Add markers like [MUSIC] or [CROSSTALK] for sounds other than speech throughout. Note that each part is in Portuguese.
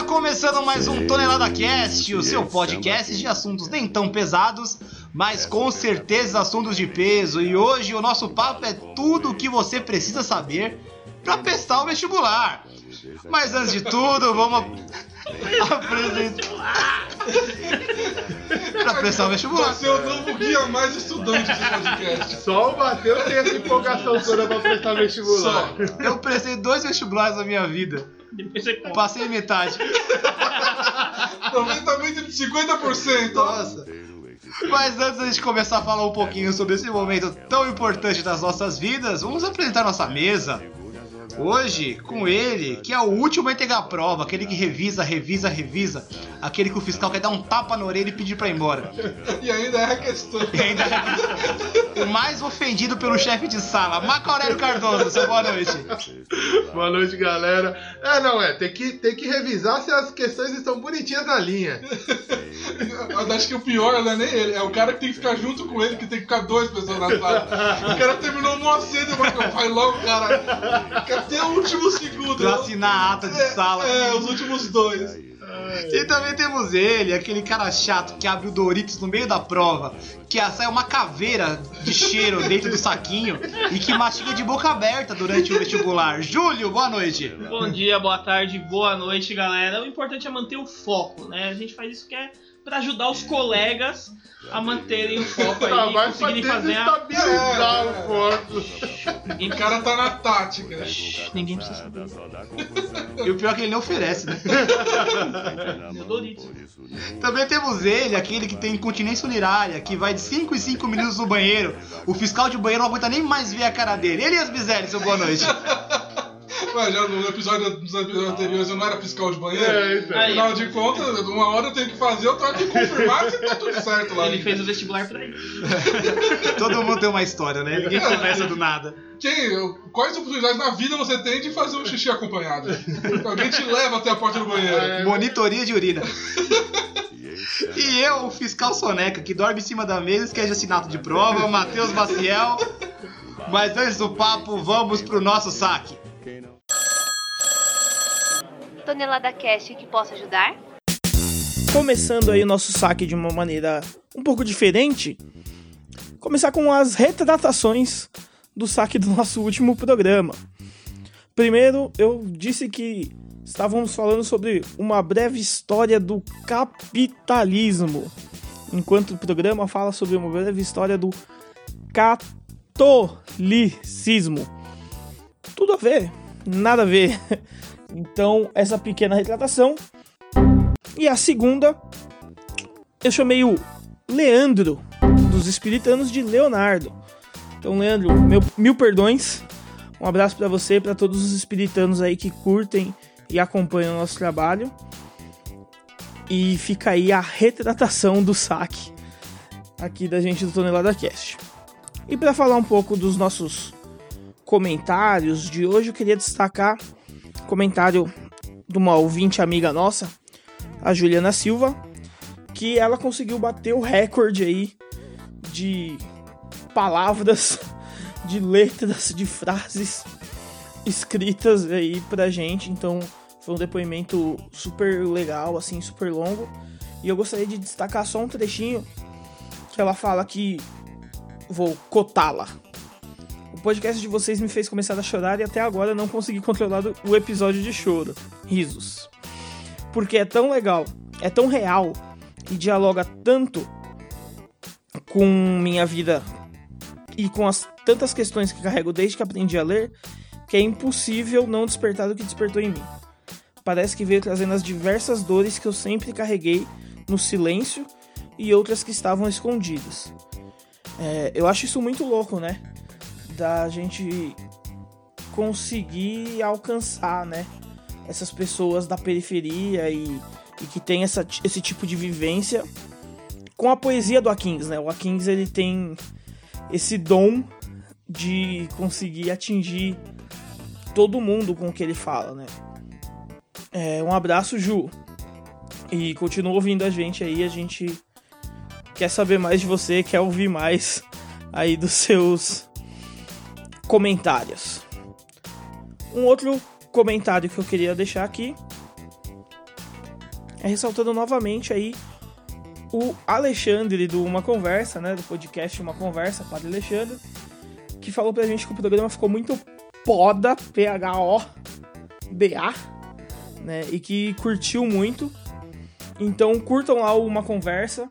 Está começando mais um Tonelada Cast, o seu podcast de assuntos nem tão pesados, mas com certeza assuntos de peso. E hoje o nosso papo é tudo o que você precisa saber para prestar o vestibular. Mas antes de tudo, vamos apresentar. [LAUGHS] pra prestar o vestibular. Você é o novo guia mais estudante desse podcast. Só o Matheus tem essa empolgação toda pra prestar vestibular. Eu prestei dois vestibulares na minha vida. Depois você conta. Passei metade. Aproveitamento de 50%. Nossa. Mas antes da gente começar a falar um pouquinho sobre esse momento tão importante das nossas vidas, vamos apresentar nossa mesa. Hoje, com ele, que é o último a entregar a prova, aquele que revisa, revisa, revisa, aquele que o fiscal quer dar um tapa na orelha e pedir pra ir embora. E ainda é a questão. E ainda é o mais ofendido pelo chefe de sala, Marco Aurélio Cardoso, seu boa noite. Boa noite, galera. É, não, é, tem que, tem que revisar se as questões estão bonitinhas na linha. Eu acho que o pior não é nem ele, é o cara que tem que ficar junto com ele, que tem que ficar dois pessoas na sala. O cara terminou mó cedo, mas vai logo, cara. Até o último segundo. Pra assinar a ata de sala. É, os últimos dois. E também temos ele, aquele cara chato que abre o Doritos no meio da prova, que sai uma caveira de cheiro [LAUGHS] dentro do saquinho e que mastiga de boca aberta durante o vestibular. Júlio, boa noite. Bom dia, boa tarde, boa noite, galera. O importante é manter o foco, né? A gente faz isso que é pra ajudar os colegas a manterem o foco aí e vai pra conseguirem fazer a... desestabilizar É, o corpo. O cara tá na tática. Ninguém precisa saber. E o pior é que ele não oferece, né? [LAUGHS] Meu Doritos. Também temos ele, aquele que tem incontinência urinária, que vai de 5 em 5 minutos no banheiro. O fiscal de banheiro não aguenta nem mais ver a cara dele. Ele e as misérias, seu boa noite. [LAUGHS] Ué, já no episódio dos episódios anteriores eu não era fiscal de banheiro? É, isso aí. Afinal de contas, uma hora eu tenho que fazer, eu tenho que confirmar se tá tudo certo lá. Ele fez o vestibular pra isso. [LAUGHS] Todo mundo tem uma história, né? Ninguém começa do nada. Quem, quais oportunidades na vida você tem de fazer um xixi acompanhado? Alguém te leva até a porta do banheiro. É. Monitoria de urina. E eu, o fiscal soneca, que dorme em cima da mesa e esquece assinato de prova, Matheus Maciel. Mas antes do papo, vamos pro nosso saque. Tonelada Cast que posso ajudar? começando aí o nosso saque de uma maneira um pouco diferente, começar com as retratações do saque do nosso último programa. Primeiro, eu disse que estávamos falando sobre uma breve história do capitalismo, enquanto o programa fala sobre uma breve história do catolicismo. Tudo a ver, nada a ver. Então, essa pequena retratação e a segunda, eu chamei o Leandro, dos Espiritanos de Leonardo. Então, Leandro, meu, mil perdões. Um abraço pra você e pra todos os espiritanos aí que curtem e acompanham o nosso trabalho. E fica aí a retratação do saque aqui da gente do Tonelada Cast. E para falar um pouco dos nossos comentários de hoje, eu queria destacar comentário de uma ouvinte amiga nossa, a Juliana Silva, que ela conseguiu bater o recorde aí de palavras, [LAUGHS] de letras, de frases escritas aí pra gente. Então foi um depoimento super legal, assim, super longo. E eu gostaria de destacar só um trechinho que ela fala que vou cotá-la. O podcast de vocês me fez começar a chorar e até agora não consegui controlar o episódio de choro. Risos porque é tão legal, é tão real e dialoga tanto com minha vida e com as tantas questões que carrego desde que aprendi a ler, que é impossível não despertar do que despertou em mim. Parece que veio trazendo as diversas dores que eu sempre carreguei no silêncio e outras que estavam escondidas. É, eu acho isso muito louco, né? Da gente conseguir alcançar, né? essas pessoas da periferia e, e que tem essa, esse tipo de vivência com a poesia do Akins, né? O Akins ele tem esse dom de conseguir atingir todo mundo com o que ele fala, né? É, um abraço, Ju. E continua ouvindo a gente aí, a gente quer saber mais de você, quer ouvir mais aí dos seus comentários. Um outro comentário que eu queria deixar aqui é ressaltando novamente aí o Alexandre do Uma Conversa, né, do podcast Uma Conversa, Padre Alexandre, que falou pra gente que o programa ficou muito poda, P-H-O-D-A, né, e que curtiu muito. Então curtam lá o Uma Conversa,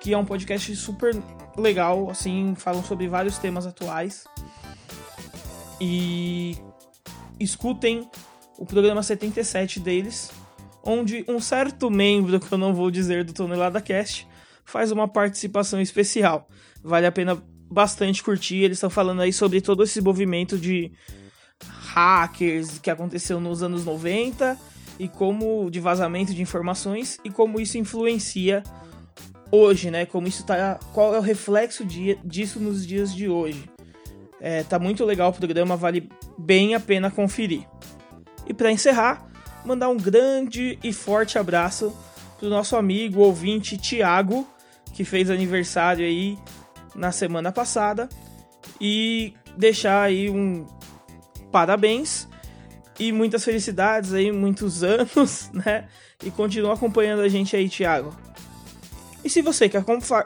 que é um podcast super legal, assim, falam sobre vários temas atuais. E escutem o programa 77 deles, onde um certo membro, que eu não vou dizer do Tonelada Cast, faz uma participação especial. Vale a pena bastante curtir. Eles estão falando aí sobre todo esse movimento de hackers que aconteceu nos anos 90 e como de vazamento de informações e como isso influencia hoje, né? Como isso tá, qual é o reflexo de, disso nos dias de hoje. É, tá muito legal o programa, vale bem a pena conferir. E para encerrar, mandar um grande e forte abraço pro nosso amigo ouvinte Tiago, que fez aniversário aí na semana passada e deixar aí um parabéns e muitas felicidades aí, muitos [LAUGHS] anos, né? E continua acompanhando a gente aí, Thiago. E se você quer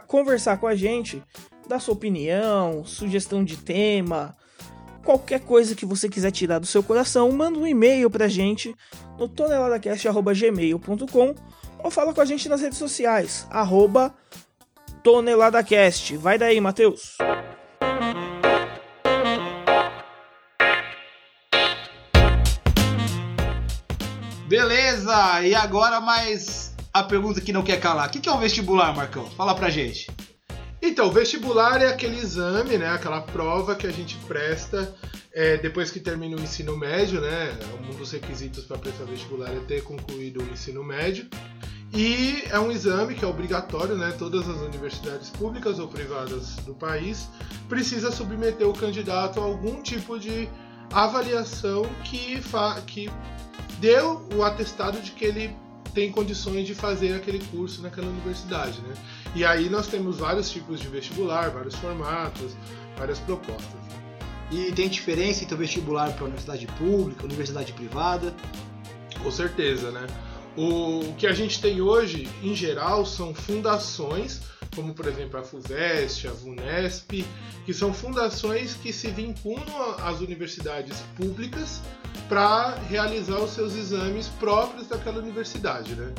conversar com a gente, dar sua opinião, sugestão de tema, qualquer coisa que você quiser tirar do seu coração, manda um e-mail pra gente no toneladacast.gmail.com ou fala com a gente nas redes sociais, arroba toneladacast. Vai daí, Matheus! Beleza, e agora mais a pergunta que não quer calar. O que é um vestibular, Marcão? Fala pra gente. Então, vestibular é aquele exame, né? Aquela prova que a gente presta é, depois que termina o ensino médio, né? Um dos requisitos para prestar vestibular é ter concluído o ensino médio. E é um exame que é obrigatório, né? Todas as universidades públicas ou privadas do país precisa submeter o candidato a algum tipo de avaliação que, que deu o atestado de que ele tem condições de fazer aquele curso naquela universidade, né? E aí nós temos vários tipos de vestibular, vários formatos, várias propostas. E tem diferença entre o vestibular para universidade pública, universidade privada? Com certeza, né? O que a gente tem hoje, em geral, são fundações, como por exemplo a FUVEST, a VUNESP, que são fundações que se vinculam às universidades públicas para realizar os seus exames próprios daquela universidade, né?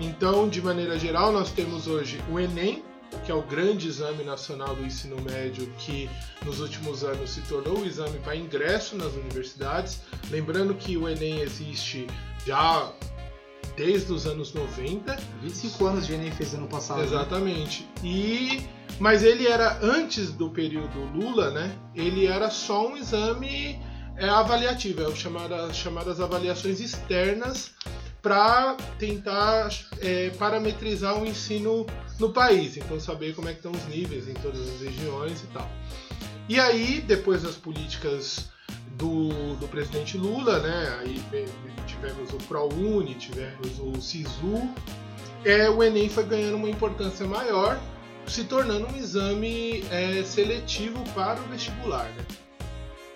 Então, de maneira geral, nós temos hoje o Enem, que é o grande exame nacional do ensino médio que nos últimos anos se tornou o exame para ingresso nas universidades. Lembrando que o Enem existe já desde os anos 90. 25 anos de Enem fez ano passado. Né? Exatamente. Né? E mas ele era antes do período Lula, né? Ele era só um exame é, avaliativo, é o chamado, chamadas avaliações externas para tentar é, parametrizar o ensino no país, então saber como é que estão os níveis em todas as regiões e tal. E aí, depois das políticas do, do presidente Lula, né, aí tivemos o ProUni, tivemos o SISU, é, o Enem foi ganhando uma importância maior, se tornando um exame é, seletivo para o vestibular. Né?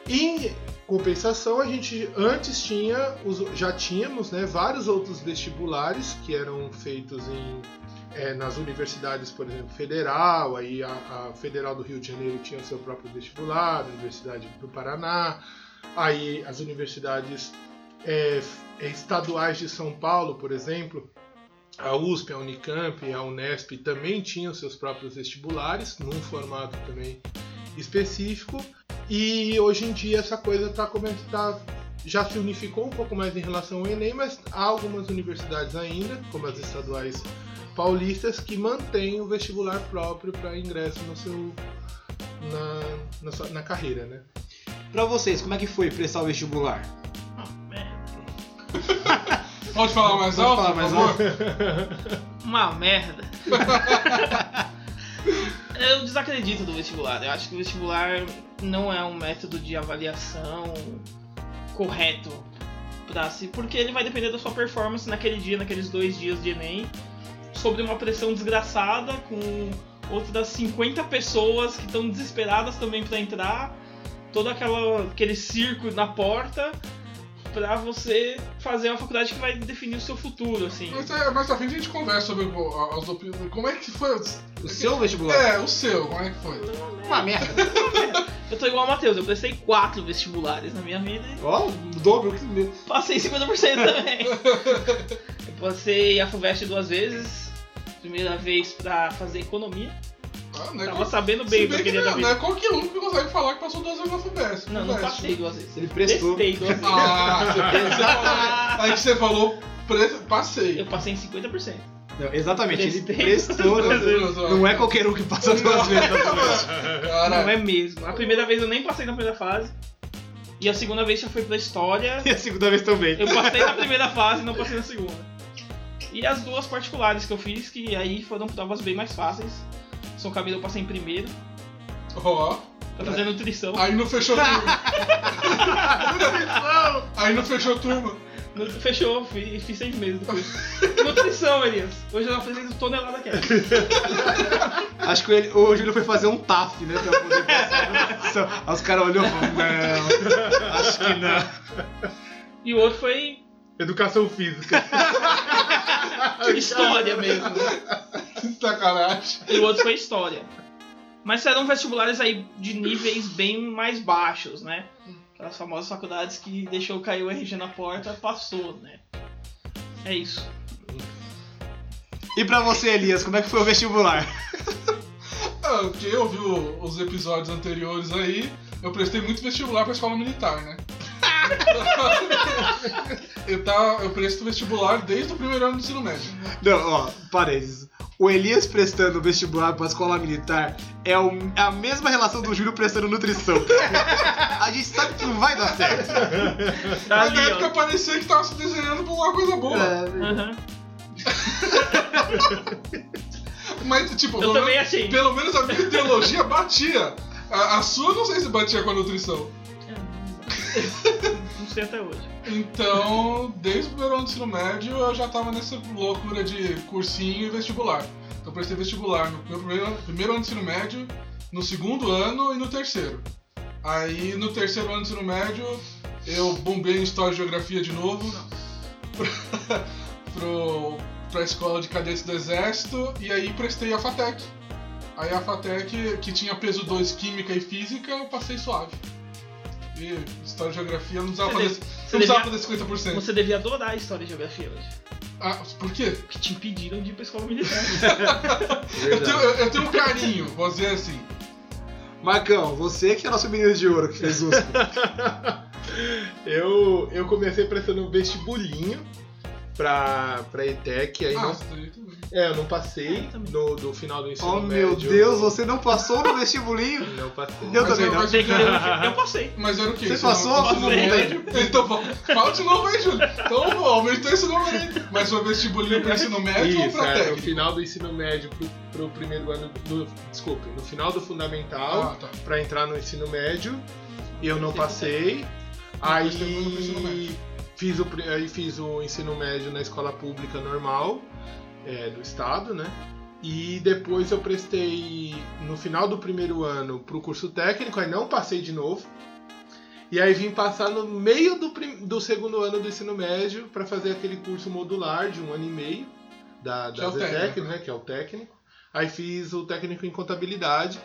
E compensação, a gente antes tinha, já tínhamos né, vários outros vestibulares que eram feitos em, é, nas universidades, por exemplo, federal, aí a, a, Federal do Rio de Janeiro tinha seu próprio vestibular, a Universidade do Paraná, aí as universidades é, é estaduais de São Paulo, por exemplo, a USP, a Unicamp, a Unesp também tinham seus próprios vestibulares, num formato também específico. E hoje em dia essa coisa tá, tá, já se unificou um pouco mais em relação ao Enem, mas há algumas universidades ainda, como as estaduais paulistas, que mantêm o vestibular próprio para ingresso no seu, na, na, na carreira, né? Para vocês, como é que foi prestar o vestibular? Pode falar mais Pode alto? Falar mais alto? Uma merda. [LAUGHS] Eu desacredito do vestibular. Eu acho que o vestibular não é um método de avaliação correto para si, porque ele vai depender da sua performance naquele dia, naqueles dois dias de Enem, sobre uma pressão desgraçada, com outras 50 pessoas que estão desesperadas também para entrar, todo aquela, aquele circo na porta. Pra você fazer uma faculdade que vai definir o seu futuro, assim. Mas, é, mais pra frente a gente conversa sobre as opiniões. Como é que foi? O seu vestibular? É, o seu, como é que foi? [LAUGHS] Uma merda. Eu tô igual o Matheus, eu prestei quatro vestibulares na minha vida e Ó, o dobro que passei 50% também. eu passei a FUVEST duas vezes. Primeira vez pra fazer economia. Ah, não é Tava qual- sabendo bem o que eu queria não, é qualquer um que consegue falar que passou duas vezes na FUVEST. Não, não passei duas vezes. Ele prestou. Prestei duas [LAUGHS] vezes. Ah, você, [LAUGHS] aí que você falou, pre- passei. Eu passei em 50%. Não, exatamente, ele Prestei prestou. duas vezes. Não é qualquer um que passa duas vezes [LAUGHS] Não é mesmo. A primeira vez eu nem passei na primeira fase. E a segunda vez já foi pra história. E a segunda vez também. Eu passei na primeira fase e não passei na segunda. E as duas particulares que eu fiz, que aí foram provas bem mais fáceis. São Camilo eu passei em primeiro, ó. pra fazer nutrição. Aí não fechou turma. aí não fechou turma. Nu- Fechou, fiz, fiz seis meses depois. nutrição, Elias. Hoje eu apresento tonelada aqui. Acho que ele, o Júlio foi fazer um TAF, né? Pra poder passar. Aí os caras olhou e falaram, não, acho que não. E o outro foi Educação física. [LAUGHS] história mesmo. Sacanagem. E o outro foi história. Mas eram vestibulares aí de níveis bem mais baixos, né? Aquelas famosas faculdades que deixou cair o RG na porta, passou, né? É isso. E pra você, Elias, como é que foi o vestibular? Ah, Quem ouviu os episódios anteriores aí, eu prestei muito vestibular pra escola militar, né? [LAUGHS] eu, tava, eu presto vestibular desde o primeiro ano do ensino médio. Não, ó, parênteses. O Elias prestando vestibular pra escola militar é o- é a mesma relação do Júlio prestando nutrição. [LAUGHS] A gente sabe que não vai dar certo. Tá Mas ali, na época ó. parecia que tava se desenhando pra uma coisa boa. Aham. [LAUGHS] Mas, tipo, Eu pelo, também menos, achei. pelo menos a minha ideologia batia. A, a sua não sei se batia com a nutrição. Sei até hoje. Então, desde o primeiro ano do ensino médio, eu já tava nessa loucura de cursinho e vestibular. Então, eu prestei vestibular no meu primeiro, primeiro ano do ensino médio, no segundo ano e no terceiro. Aí, no terceiro ano do ensino médio, eu bombei em História e Geografia de novo pra, [LAUGHS] pro, pra escola de cadetes do Exército e aí prestei a FATEC. Aí a FATEC, que tinha peso 2 Química e Física, eu passei suave. E História e Geografia não precisava Você fazer, deve- não você precisava devia- fazer 50%. Você devia adorar a história e geografia hoje. Ah, por quê? Porque te impediram de ir pra escola militar. [LAUGHS] [LAUGHS] Eu tenho, eu, eu tenho um carinho, vou dizer assim. Marcão, você que é nosso menino de ouro que fez USP. [LAUGHS] eu, eu comecei prestando vestibulinho pra, pra ETEC, aí Ah, não, também. é, eu não passei no, do final do ensino Oh médio. meu Deus, você não passou no vestibulinho? [LAUGHS] Não passei. Eu Mas também eu- não. eu- [LAUGHS] Eu passei. Mas era o quê? Você Ensino- passou? ensino Passei. médio? [LAUGHS] Então, fala- de novo aí, Júlio. Então, aumentou esse nome aí. Mas foi vestibulinho pra ensino médio ou Isso, pra é, no técnico? final do ensino médio pro, pro primeiro ano. No, desculpe, no final do fundamental, Ah, tá. pra entrar no ensino médio, eu não passei. No ensino médio. Aí fiz, o, aí fiz o ensino médio na escola pública normal é, do estado, né? E depois eu prestei no final do primeiro ano pro curso técnico, aí não passei de novo. E aí vim passar no meio do, do segundo ano do ensino médio para fazer aquele curso modular de um ano e meio da, Que é da o Zetec, técnico, né? Que é o técnico. Aí fiz o técnico em contabilidade.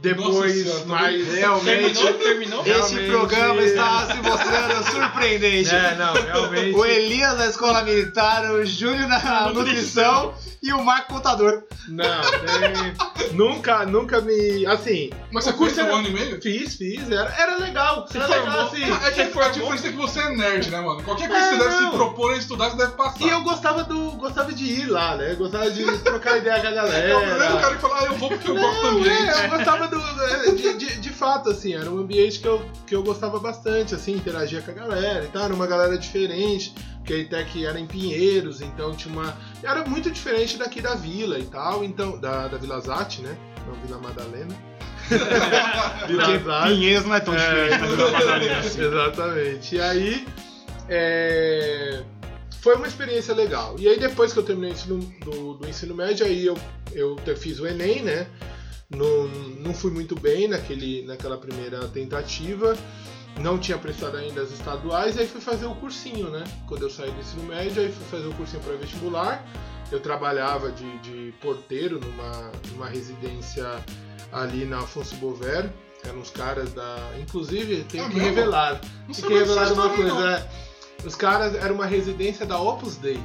Depois, tô mais. Realmente, Terminou? Terminou? esse Realmente- programa está se mostrando surpreendente. É, não, realmente. O Elias na escola militar, o Júlio na nutrição nutrição. e o Marco contador. Não, tem- nunca, nunca me. Assim, Mas você curso fez um era- ano e meio? fiz, fiz, era, era legal. Você era formou? legal, assim. É que a diferença é que você é nerd, né, mano? Qualquer coisa que É, você deve não. se propor a estudar, você deve passar. E eu gostava do. gostava de ir lá, né? Gostava de trocar ideia com a [LAUGHS] galera. É o primeiro cara que fala, ah, eu vou porque eu gosto Não, ambiente. é, eu gostava do. De, de, de fato, assim, era um ambiente que eu, que eu gostava bastante, assim, interagia com a galera e tal, era uma galera diferente, porque a ITEC era em Pinheiros, então tinha uma. Era muito diferente daqui da vila e tal, então. Da, da Vila Zate, né? Não Vila Madalena. [LAUGHS] Zate. Pinheiros não é tão diferente da Vila Madalena. [LAUGHS] Exatamente. E aí. é, Foi uma experiência legal. E aí depois que eu terminei o ensino, do, do ensino médio, aí eu, eu fiz o Enem, né? Não, não fui muito bem naquele, naquela primeira tentativa. não tinha prestado ainda as estaduais, e aí fui fazer o cursinho, né? Quando eu saí do ensino médio, aí fui fazer o cursinho para vestibular. Eu trabalhava de, de porteiro numa, numa residência ali na Afonso Bover. Eram uns caras da. Inclusive, tenho É que mesmo? revelar. Não Tem que sabia dessa revelar uma coisa. não. é. Os caras era uma residência da Opus Dei.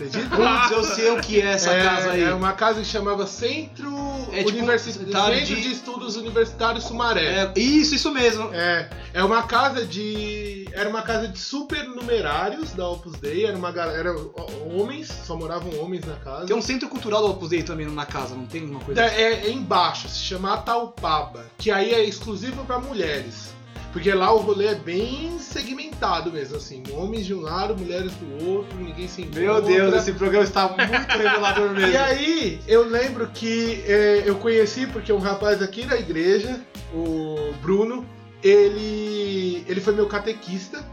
Acredita? Putz, eu sei o que é essa é, casa aí. É uma casa que chamava Centro, É tipo Centro de- de... Estudos Universitários Sumaré. É, isso, isso mesmo. É, é uma casa de. Era uma casa de supernumerários da Opus Dei, era uma galera. Homens, só moravam homens na casa. Tem um centro cultural do Opus Dei também na casa, não tem uma coisa É, é embaixo, se chama Ataupaba, que aí é exclusivo para mulheres. Porque lá o rolê é bem segmentado mesmo, assim. Homens de um lado, mulheres do outro, ninguém se encontra. Meu Deus, esse programa está muito [LAUGHS] revelador mesmo. E aí, eu lembro que é, eu conheci, porque um rapaz aqui da igreja, o Bruno, ele, ele foi meu catequista.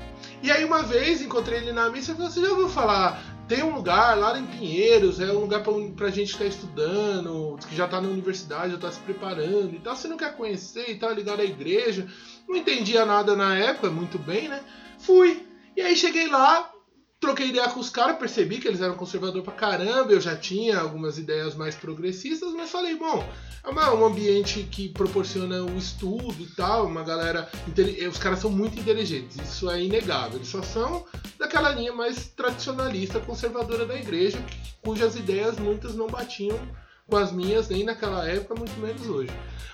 E aí, uma vez, encontrei ele na missa e falou: Você já ouviu falar? Tem um lugar lá em Pinheiros, é um lugar pra, pra gente que tá estudando, que já tá na universidade, já tá se preparando e tal. Você não quer conhecer e tal, ligado à igreja. Não entendia nada na época, muito bem, né? Fui. E aí cheguei lá, troquei ideia com os caras, percebi que eles eram conservador pra caramba, eu já tinha algumas ideias mais progressistas, mas falei, bom, é um ambiente que proporciona o estudo e tal, uma galera. intele- Os caras são muito inteligentes, isso é inegável. Eles só são daquela linha mais tradicionalista, conservadora da igreja, cujas ideias muitas não batiam com as minhas nem naquela época, muito menos hoje.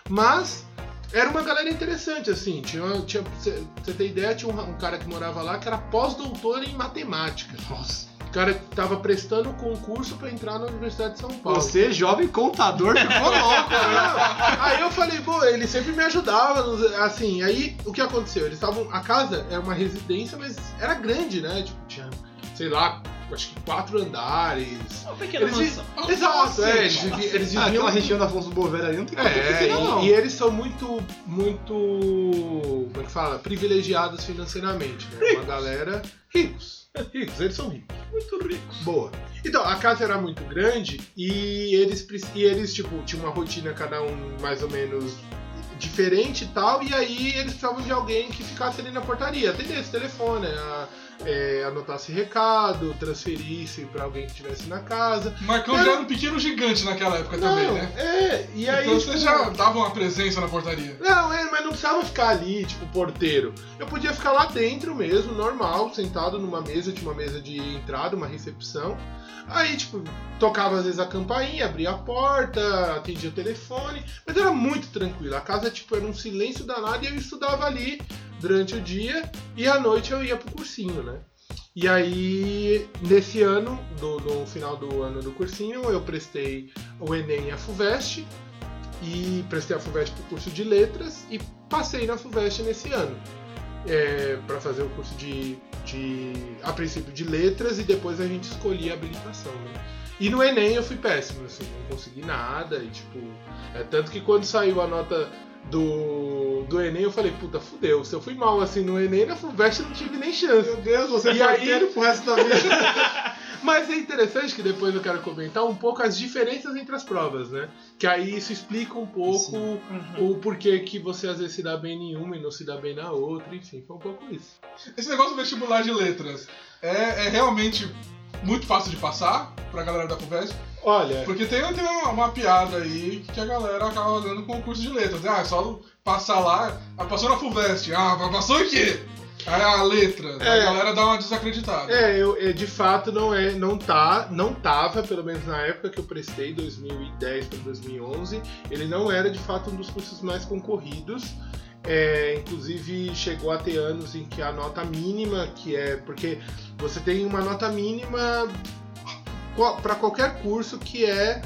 Mas era uma galera interessante, assim. Tinha, tinha, você ter ideia, tinha um, um cara que morava lá que era pós-doutor em matemática. Nossa. O cara que tava prestando concurso pra entrar na Universidade de São Paulo. Você, jovem contador, ficou louco, [LAUGHS] né? Aí eu falei, pô, ele sempre me ajudava, assim, aí o que aconteceu? Eles estavam, a casa era uma residência, mas era grande, né? Tipo, tinha, sei lá, acho que quatro andares. Uma pequena Eles vi- mansão. Exato, é, eles, vivi- eles Ah, viviam aquela região da Afonso Bovera ali não tem é, pequena, e, não. e eles são muito, muito, como é que fala? Privilegiados financeiramente, né? Uma galera ricos, ricos, eles são ricos. Muito ricos. Boa. Então, a casa era muito grande e eles, e eles tipo, tinham uma rotina cada um mais ou menos diferente e tal, e aí eles precisavam de alguém que ficasse ali na portaria, atendesse o telefone, a- é, anotasse recado, transferisse pra alguém que estivesse na casa. Marcão já era um pequeno gigante naquela época também, Não, né? é, e aí... então você tipo, já dava uma presença na portaria. Não, é, mas não precisava ficar ali, tipo, porteiro. Eu podia ficar lá dentro mesmo, normal, sentado numa mesa, tinha uma mesa de entrada, uma recepção. Aí, tipo, tocava às vezes a campainha, abria a porta, atendia o telefone, mas era muito tranquilo. A casa, tipo, era um silêncio danado e eu estudava ali durante o dia e à noite eu ia pro cursinho, né? E aí, nesse ano, do, no final do ano do cursinho, eu prestei o Enem e a FUVEST e prestei a FUVEST pro curso de letras e passei na FUVEST nesse ano. É, para fazer o curso de, de. a princípio de letras e depois a gente escolhia a habilitação. Né? E no Enem eu fui péssimo, assim, não consegui nada. E tipo. É, tanto que quando saiu a nota do, do Enem eu falei, puta, fudeu. Se eu fui mal assim no Enem, na FUVEST eu não tive nem chance. Meu Deus, você E é aí- pro resto da vida. [LAUGHS] Mas é interessante que depois eu quero comentar um pouco as diferenças entre as provas, né? Que aí isso explica um pouco Uhum. o porquê que você às vezes se dá bem em uma e não se dá bem na outra, enfim, foi um pouco isso. Esse negócio do vestibular de letras é, é realmente muito fácil de passar pra galera da FUVEST, Olha, porque tem, tem uma, uma piada aí que a galera acaba fazendo com o curso de letras. Ah, é só passar lá, ah, passou na FUVEST, ah, passou em quê? Aí a letra, a É. galera dá uma desacreditada. é, eu, é, de fato não é, não tá, não tava, pelo menos na época que eu prestei, 2010 para 2011, ele não era de fato um dos cursos mais concorridos. É, inclusive chegou a ter anos em que a nota mínima, que é porque você tem uma nota mínima para qualquer curso que é,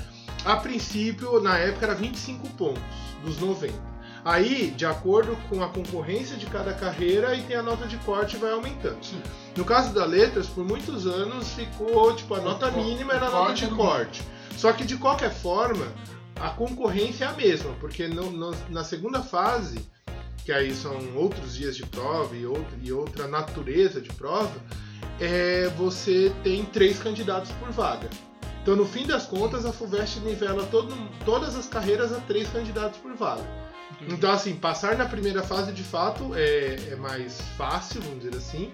a princípio, na época era 25 pontos dos 90. Aí, de acordo com a concorrência de cada carreira, aí tem a nota de corte vai aumentando. Sim. No caso da letras, por muitos anos ficou, tipo, a nota mínima era a nota de corte. Só que de qualquer forma, a concorrência é a mesma, porque no- no- na segunda fase, que aí são outros dias de prova e outra, e outra natureza de prova, é, você tem três candidatos por vaga. Então, no fim das contas, a FUVEST nivela todo- todas as carreiras a três candidatos por vaga. Então, assim, passar na primeira fase de fato é, é mais fácil, vamos dizer assim,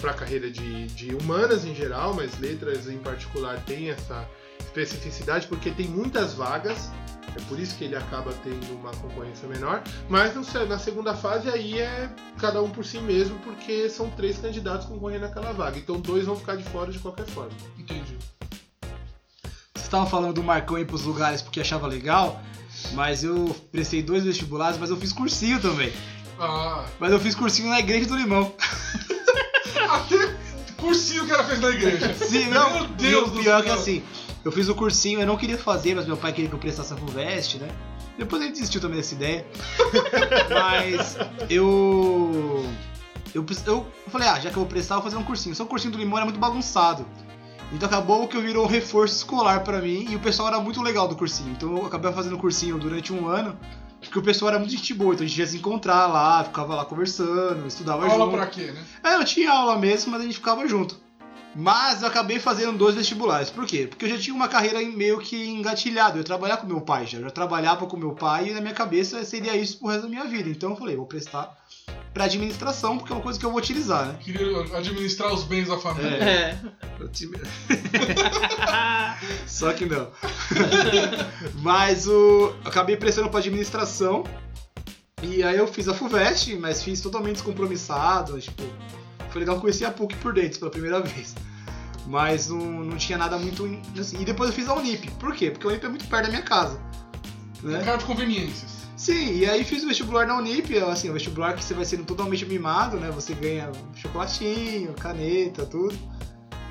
para a carreira de, de humanas em geral, mas letras em particular tem essa especificidade porque tem muitas vagas. É por isso que ele acaba tendo uma concorrência menor. Mas no- na segunda fase aí é cada um por si mesmo, porque são três candidatos concorrendo naquela vaga. Então dois vão ficar de fora de qualquer forma. Entendi. Vocês estavam falando do Marcão ir pros lugares porque achava legal, mas eu prestei dois vestibulares, mas eu fiz cursinho também. Ah, Mas eu fiz cursinho na Igreja do Limão. [LAUGHS] até cursinho que ela fez na igreja. Sim, não. Meu Deus e o do pior céu. que assim, eu fiz o cursinho, eu não queria fazer, mas meu pai queria que eu prestasse a FUVEST, né? Depois ele desistiu também dessa ideia. [LAUGHS] mas eu, eu. Eu falei, ah, já que eu vou prestar, eu vou fazer um cursinho. Só que o cursinho do Limão era muito bagunçado. Então acabou que eu virou um reforço escolar pra mim e o pessoal era muito legal do cursinho. Então eu acabei fazendo cursinho durante um ano, porque o pessoal era muito gente boa. Então a gente ia se encontrar lá, ficava lá conversando, estudava Aula junto. pra quê, né? É, eu tinha aula mesmo, mas a gente ficava junto. Mas eu acabei fazendo dois vestibulares. Por quê? Porque eu já tinha uma carreira em- meio que engatilhada. Eu ia trabalhar com meu pai já. Eu já trabalhava com meu pai e na minha cabeça seria isso pro resto da minha vida. Então eu falei, vou prestar pra administração, porque é uma coisa que eu vou utilizar, né? Queria administrar os bens da família. É. [LAUGHS] Tive- [LAUGHS] Só que não. [LAUGHS] mas o. eu acabei prestando pra administração. E aí eu fiz a FUVEST, mas fiz totalmente descompromissado. Tipo, foi legal conhecer a PUC por dentro pela primeira vez. Mas não, não tinha nada muito. Assim. E depois eu fiz a Unip. Por quê? Porque a Unip é muito perto da minha casa. Né? Cara de conveniências. Sim, e aí fiz o vestibular na Unip, assim, o vestibular que você vai sendo totalmente mimado, né? Você ganha chocolatinho, caneta, tudo.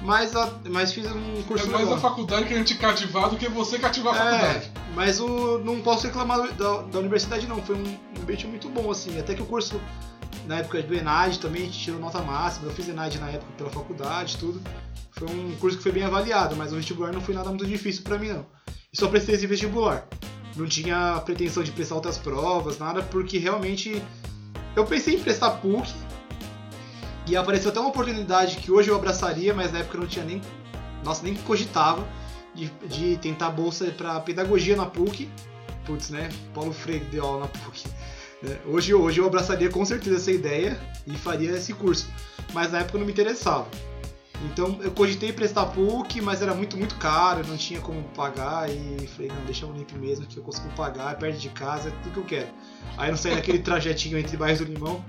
Mas, a- mas fiz um É curso mais legal. a faculdade que a gente cativar do que você cativar a faculdade. É, mas o, não posso reclamar da, da universidade não, foi um, um ambiente muito bom, assim, até que o curso, na época do ENAD também, a gente tirou nota máxima, eu fiz ENAD na época pela faculdade, tudo. Foi um curso que foi bem avaliado, mas o vestibular não foi nada muito difícil pra mim não. E só prestei esse vestibular. Não tinha pretensão de prestar outras provas, nada, porque realmente eu pensei em prestar PUC, e apareceu até uma oportunidade que hoje eu abraçaria, mas na época eu não tinha nem. Nossa, nem cogitava de, de tentar bolsa para pedagogia na PUC. Putz, né? Paulo Freire deu aula na PUC. Né? Hoje, hoje eu abraçaria com certeza essa ideia e faria esse curso. Mas na época não me interessava. Então eu cogitei prestar PUC, mas era muito, muito caro, não tinha como pagar. E falei, não, deixa o Unip mesmo, que eu consigo pagar, é perto de casa, é tudo que eu quero. Aí não saí daquele trajetinho entre bairros do Limão.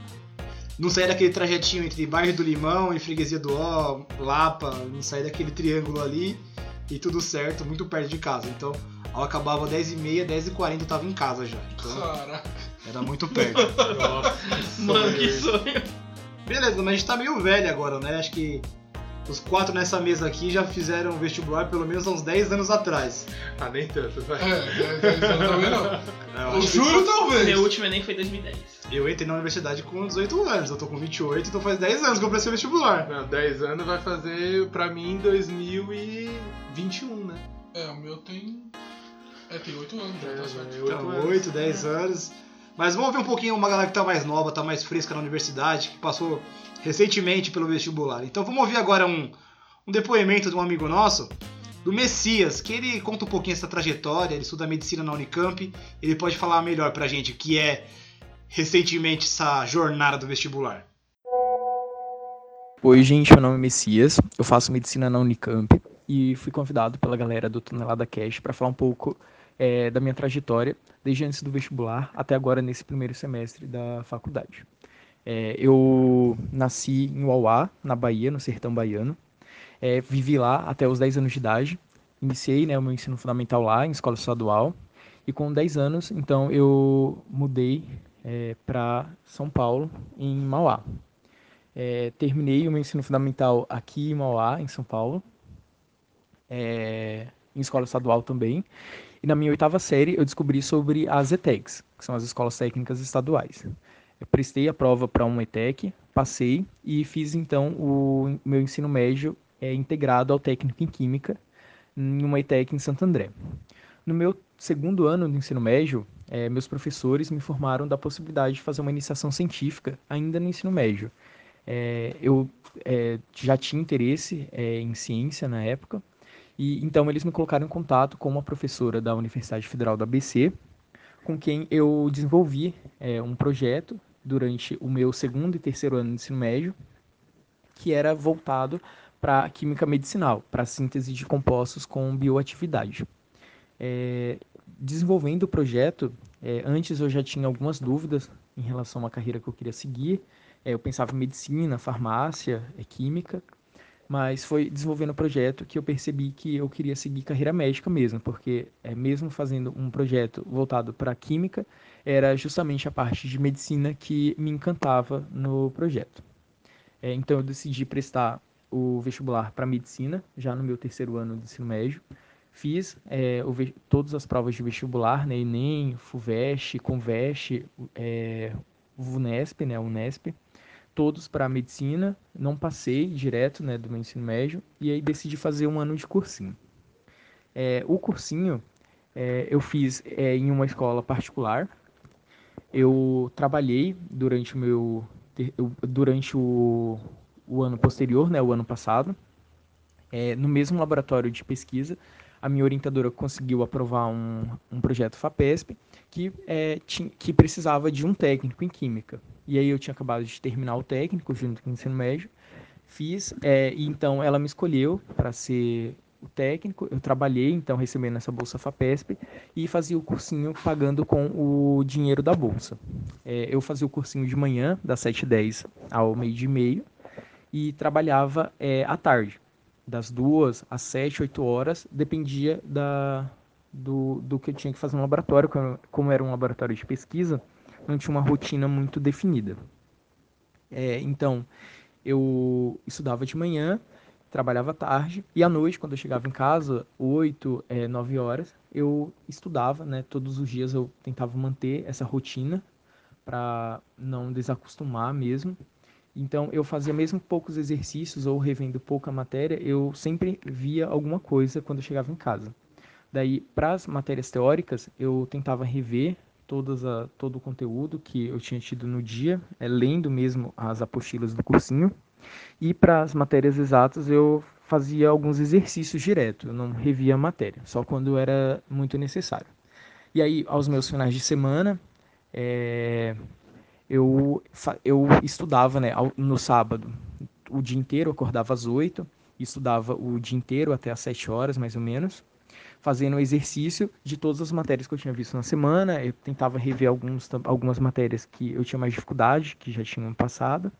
Não saí daquele trajetinho entre bairro do Limão e Freguesia do Ó, Lapa, não saí daquele triângulo ali e tudo certo, muito perto de casa. Então, ao acabava 10h30, 10h40 eu tava em casa já. Então, Caraca. Era muito perto. [LAUGHS] Mano, que sonho. Beleza, mas a gente tá meio velho agora, né? Acho que os quatro nessa mesa aqui já fizeram vestibular pelo menos há uns 10 anos atrás. Ah, nem tanto, vai. É, 10 anos também não. Eu, O acho que juro talvez. Meu último Enem foi 2010. eu entrei na universidade com 18 anos, eu tô com 28, então faz 10 anos que eu prestei vestibular. Não, 10 anos vai fazer pra mim 2021, né? É, o meu tem. É, tem 8 anos já, É, tá certo. vai, Então, anos. 8, 10 anos. Mas vamos ver um pouquinho uma galera que tá mais nova, tá mais fresca na universidade, que passou recentemente pelo vestibular. Então vamos ouvir agora um, um depoimento de um amigo nosso, do Messias, que ele conta um pouquinho essa trajetória, ele estuda medicina na Unicamp, ele pode falar melhor pra gente o que é recentemente essa jornada do vestibular. Oi, gente, meu nome é Messias, eu faço medicina na Unicamp e fui convidado pela galera do Tonelada Cash para falar um pouco eh, da minha trajetória, desde antes do vestibular até agora nesse primeiro semestre da faculdade. Eh, eu nasci em Uauá, na Bahia, no sertão baiano, Eh, vivi lá até os 10 anos de idade, iniciei né, o meu ensino fundamental lá, em escola estadual, e com 10 anos, então, eu mudei para São Paulo, em Mauá. É, terminei o meu ensino fundamental aqui em Mauá, em São Paulo, é, em escola estadual também. E na minha oitava série eu descobri sobre as ETECs, que são as escolas técnicas estaduais. Eu prestei a prova para uma ETEC, passei e fiz então o meu ensino médio é, integrado ao técnico em Química em uma ETEC em Santo André. No meu segundo ano do ensino médio, eh, meus professores me informaram da possibilidade de fazer uma iniciação científica ainda no ensino médio. Eh, eu eh, já tinha interesse em ciência na época, e então eles me colocaram em contato com uma professora da Universidade Federal do ABC, com quem eu desenvolvi é, um projeto durante o meu segundo e terceiro ano de ensino médio, que era voltado para química medicinal, para síntese de compostos com bioatividade. É, desenvolvendo o projeto, é, antes eu já tinha algumas dúvidas em relação à carreira que eu queria seguir. É, eu pensava em medicina, farmácia, é, química, mas foi desenvolvendo o projeto que eu percebi que eu queria seguir carreira médica mesmo, porque é, mesmo fazendo um projeto voltado para química, era justamente a parte de medicina que me encantava no projeto. É, então eu decidi prestar o vestibular para medicina, já no meu terceiro ano de ensino médio. Fiz é, o, todas as provas de vestibular, né, Enem, FUVEST, CONVEST, é, VUNESP, né, UNESP, todos para medicina. Não passei direto né, do meu ensino médio e aí decidi fazer um ano de cursinho. É, o cursinho é, eu fiz é, em uma escola particular. Eu trabalhei durante o meu durante o, o ano posterior, né, o ano passado, é, no mesmo laboratório de pesquisa, a minha orientadora conseguiu aprovar um, um projeto FAPESP que, é, tinha, que precisava de um técnico em química. E aí eu tinha acabado de terminar o técnico junto com o ensino médio, fiz, é, e então ela me escolheu para ser o técnico, eu trabalhei então recebendo essa bolsa FAPESP e fazia o cursinho pagando com o dinheiro da bolsa. É, eu fazia o cursinho de manhã, das 7h10 ao meio-dia e meio, e trabalhava é, à tarde, das duas às sete, oito horas, dependia da, do, do que eu tinha que fazer no laboratório, como era um laboratório de pesquisa, não tinha uma rotina muito definida. É, então, eu estudava de manhã, trabalhava tarde, e à noite, quando eu chegava em casa, oito, é, nove horas, eu estudava, né? Todos os dias eu tentava manter essa rotina para não desacostumar mesmo. Então, eu fazia mesmo poucos exercícios ou revendo pouca matéria, eu sempre via alguma coisa quando eu chegava em casa. Daí, para as matérias teóricas, eu tentava rever todas a, todo o conteúdo que eu tinha tido no dia, é, lendo mesmo as apostilas do cursinho. E para as matérias exatas, eu fazia alguns exercícios direto, eu não revia a matéria, só quando era muito necessário. E aí, aos meus finais de semana, é, eu, eu estudava né, no sábado o dia inteiro, acordava às 8, estudava o dia inteiro até às 7 horas, mais ou menos, fazendo o exercício de todas as matérias que eu tinha visto na semana. Eu tentava rever alguns, algumas matérias que eu tinha mais dificuldade, que já tinham passado.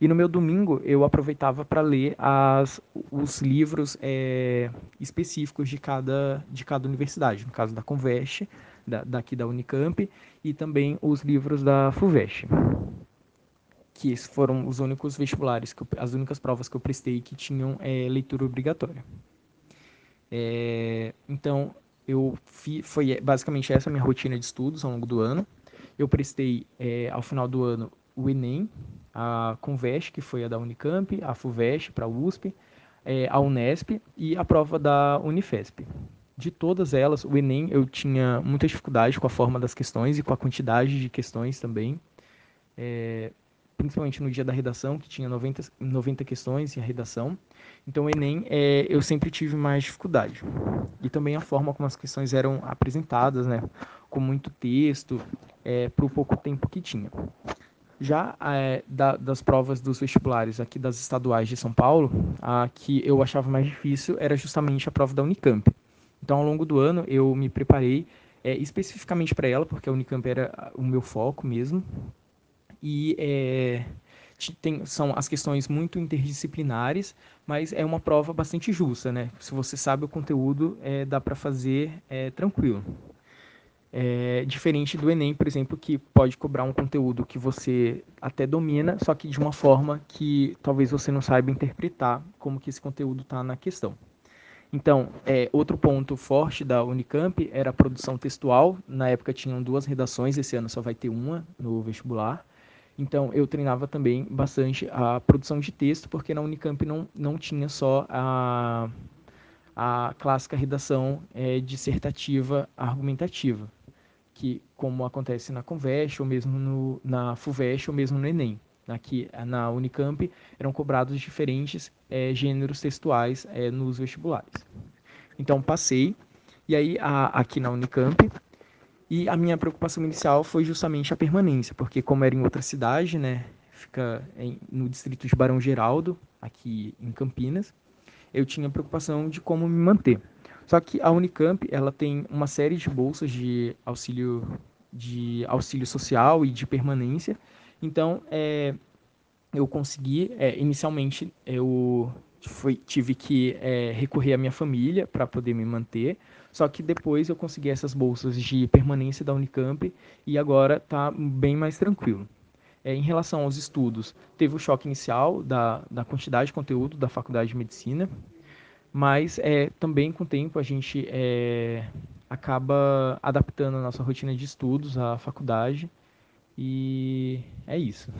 E no meu domingo eu aproveitava para ler as, os livros é, específicos de cada, de cada universidade, no caso da Conveste, da, daqui da Unicamp, e também os livros da FUVEST, que foram os únicos vestibulares, eu, as únicas provas que eu prestei que tinham é, leitura obrigatória. É, então, eu fi, foi basicamente essa minha rotina de estudos ao longo do ano. Eu prestei, é, ao final do ano, o Enem, a Convest, que foi a da Unicamp, a FUVEST para a USP, é, a Unesp e a prova da Unifesp de todas elas, o Enem eu tinha muita dificuldade com a forma das questões e com a quantidade de questões também. É, principalmente no dia da redação, que tinha 90, 90 questões em a redação. Então, o Enem é, eu sempre tive mais dificuldade. E também a forma como as questões eram apresentadas, né, com muito texto, é, para o pouco tempo que tinha. Já é, da, das provas dos vestibulares aqui das estaduais de São Paulo, a que eu achava mais difícil era justamente a prova da Unicamp. Então, ao longo do ano, eu me preparei é, especificamente para ela, porque a Unicamp era o meu foco mesmo. E é, tem, são as questões muito interdisciplinares, mas é uma prova bastante justa, né? Se você sabe o conteúdo, é, dá para fazer é, tranquilo. É, diferente do Enem, por exemplo, que pode cobrar um conteúdo que você até domina, só que de uma forma que talvez você não saiba interpretar como que esse conteúdo está na questão. Então, é, outro ponto forte da Unicamp era a produção textual. Na época tinham duas redações, esse ano só vai ter uma no vestibular. Então, eu treinava também bastante a produção de texto, porque na Unicamp não, não tinha só a, a clássica redação é, dissertativa argumentativa, que como acontece na Convest, ou mesmo no, na FUVEST, ou mesmo no Enem aqui na Unicamp, eram cobrados diferentes é, gêneros textuais é, nos vestibulares. Então passei, e aí a, aqui na Unicamp, E a minha preocupação inicial foi justamente a permanência, porque como era em outra cidade, né, fica em, no distrito de Barão Geraldo, aqui em Campinas, eu tinha preocupação de como me manter. Só que a Unicamp, ela tem uma série de bolsas de auxílio de auxílio social e de permanência. Então, é, eu consegui, é, inicialmente, eu foi, tive que é, recorrer à minha família para poder me manter. Só que depois eu consegui essas bolsas de permanência da Unicamp e agora está bem mais tranquilo. É, em relação aos estudos, teve o choque inicial da, da quantidade de conteúdo da faculdade de medicina, mas é, também com o tempo a gente é, acaba adaptando a nossa rotina de estudos à faculdade e é isso.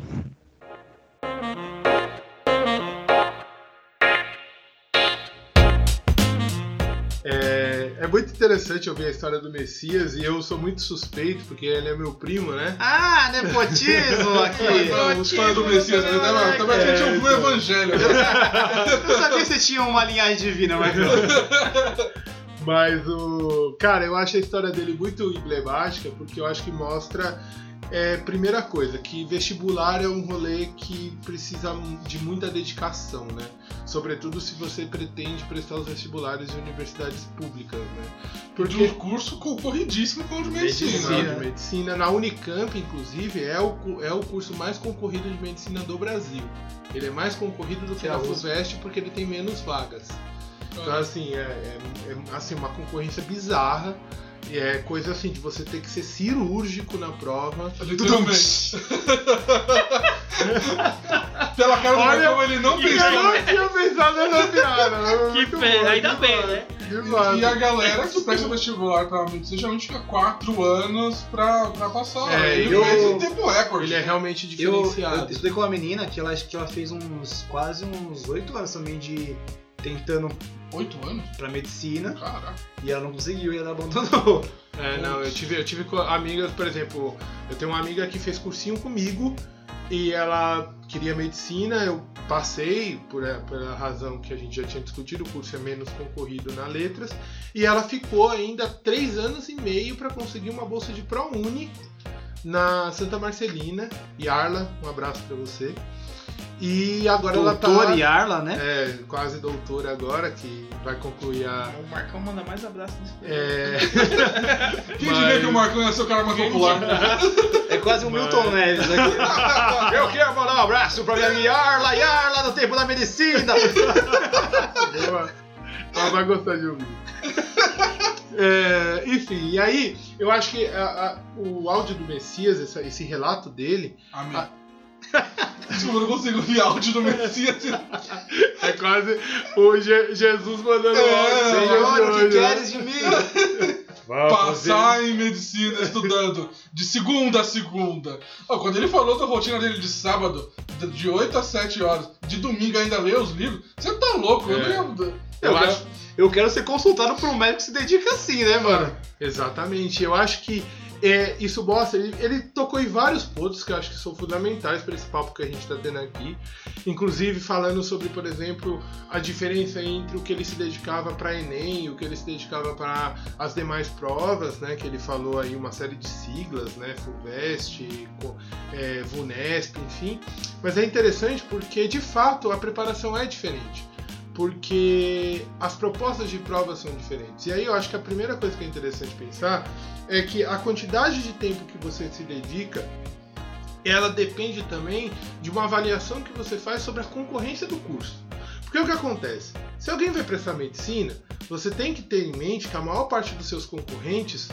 É, é muito interessante ouvir a história do Messias e eu sou muito suspeito porque ele é meu primo, né? Ah, nepotismo [LAUGHS] aqui. Não, os fãs do Messias, né? Tava, tava É, a o então. evangelho. né? [LAUGHS] Eu sabia que você tinha uma linhagem divina, mas Mas o. Cara, eu acho a história dele muito emblemática porque eu acho que mostra. É, primeira coisa, que vestibular é um rolê que precisa de muita dedicação, né? Sobretudo se você pretende prestar os vestibulares em universidades públicas, né? Porque um curso concorridíssimo com o de medicina. Medicina. de medicina. Na Unicamp, inclusive, é o, é o curso mais concorrido de medicina do Brasil. Ele é mais concorrido do que Que a. FUVEST porque ele tem menos vagas. Então, assim, é, é- é, assim, uma concorrência bizarra. E é coisa assim de você ter que ser cirúrgico na prova. Literalmente. [LAUGHS] Pela cara do Olha, Marcão, ele não Eu pensou. não tinha pensado nessa piada. [LAUGHS] Que pena, ainda bem, né? E massa. a galera que presta vestibular pra medicina geralmente fica 4 anos pra, pra passar. É, ele eu- fez em tempo recorde. Ele é realmente eu, eu diferenciado. estudei com uma menina que ela acho que ela fez uns quase uns oito anos também de tentando 8 anos? pra medicina Caraca. e ela não conseguiu e ela abandonou. [LAUGHS] É, não, eu tive, eu tive co- amigas, por exemplo, eu tenho uma amiga que fez cursinho comigo e ela queria medicina, eu passei por a- pela razão que a gente já tinha discutido, o curso é menos concorrido na letras, e ela ficou ainda três anos e meio para conseguir uma bolsa de ProUni na Santa Marcelina. Yarla, um abraço para você. E agora ela Doutor tá. Yarla, né? É, quase doutora agora, que vai concluir a. O Marcão manda mais abraço nesse É, [LAUGHS] Quem Mas- diria que o Marcão ia ser o cara mais popular? É quase um Mas- Milton Neves aqui. [LAUGHS] Eu quero mandar um abraço pra minha Yarla, Yarla do tempo da medicina. [LAUGHS] Boa. Ela vai gostar de ouvir. É, enfim, e aí eu acho que a- a- o áudio do Messias, essa- esse relato dele, Amém. [LAUGHS] Desculpa, eu não consigo ouvir áudio do Messias. [LAUGHS] é quase o Je- Jesus mandando É, áudio. Senhor, o que queres de mim? Passar em medicina estudando de segunda a segunda. Ó, quando ele falou da rotina dele de sábado, de- de 8 a 7 horas, de domingo ainda ler os livros, você tá louco, eu É. não ia- Eu acho, Eu quero ser consultado por um médico que se dedica assim, né, mano? Exatamente. Eu acho que é, isso mostra. Ele, ele tocou em vários pontos que eu acho que são fundamentais para esse papo que a gente está tendo aqui. Inclusive falando sobre, por exemplo, a diferença entre o que ele se dedicava para Enem e o que ele se dedicava para as demais provas, né? Que ele falou aí uma série de siglas, né? Fulvestre, co- é, Vunesp, enfim. Mas é interessante porque, de fato, a preparação é diferente porque as propostas de prova são diferentes. E aí eu acho que a primeira coisa que é interessante pensar é que a quantidade de tempo que você se dedica, ela depende também de uma avaliação que você faz sobre a concorrência do curso. Porque o que acontece? Se alguém vai prestar medicina, você tem que ter em mente que a maior parte dos seus concorrentes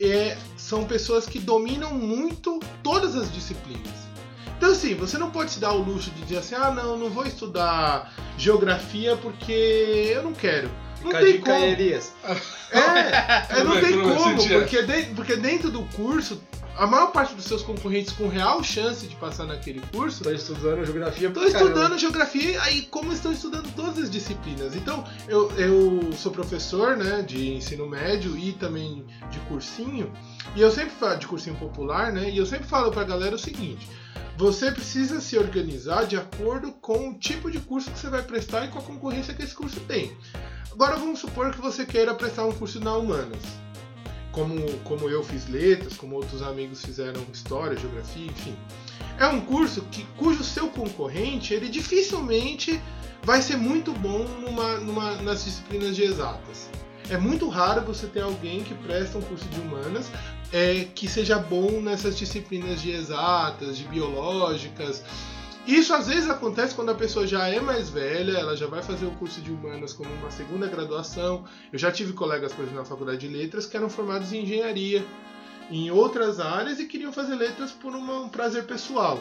é, são pessoas que dominam muito todas as disciplinas. Então, assim, você não pode se dar o luxo de dizer assim: ah, não, não vou estudar geografia porque eu não quero. Não Fica a tem dica como. aí, Elias. [LAUGHS] É, é, não tem como, porque, de- porque dentro do curso, a maior parte dos seus concorrentes com real chance de passar naquele curso Tô estudando geografia Estão caramba. estudando geografia aí como estão estudando todas as disciplinas. Então, eu, eu sou professor né, de ensino médio e também de cursinho, e eu sempre falo de cursinho popular, né? E eu sempre falo pra galera o seguinte: você precisa se organizar de acordo com o tipo de curso que você vai prestar e com a concorrência que esse curso tem. Agora vamos supor que você queira prestar um curso na Humanas. como, como eu fiz letras, como outros amigos fizeram história, geografia, enfim. É um curso que, cujo seu concorrente ele dificilmente vai ser muito bom numa, numa, nas disciplinas de exatas. É muito raro você ter alguém que presta um curso de humanas é, que seja bom nessas disciplinas de exatas, de biológicas. Isso às vezes acontece quando a pessoa já é mais velha, ela já vai fazer o curso de humanas como uma segunda graduação. Eu já tive colegas, por exemplo, na faculdade de letras que eram formados em engenharia, em outras áreas e queriam fazer letras por um prazer pessoal.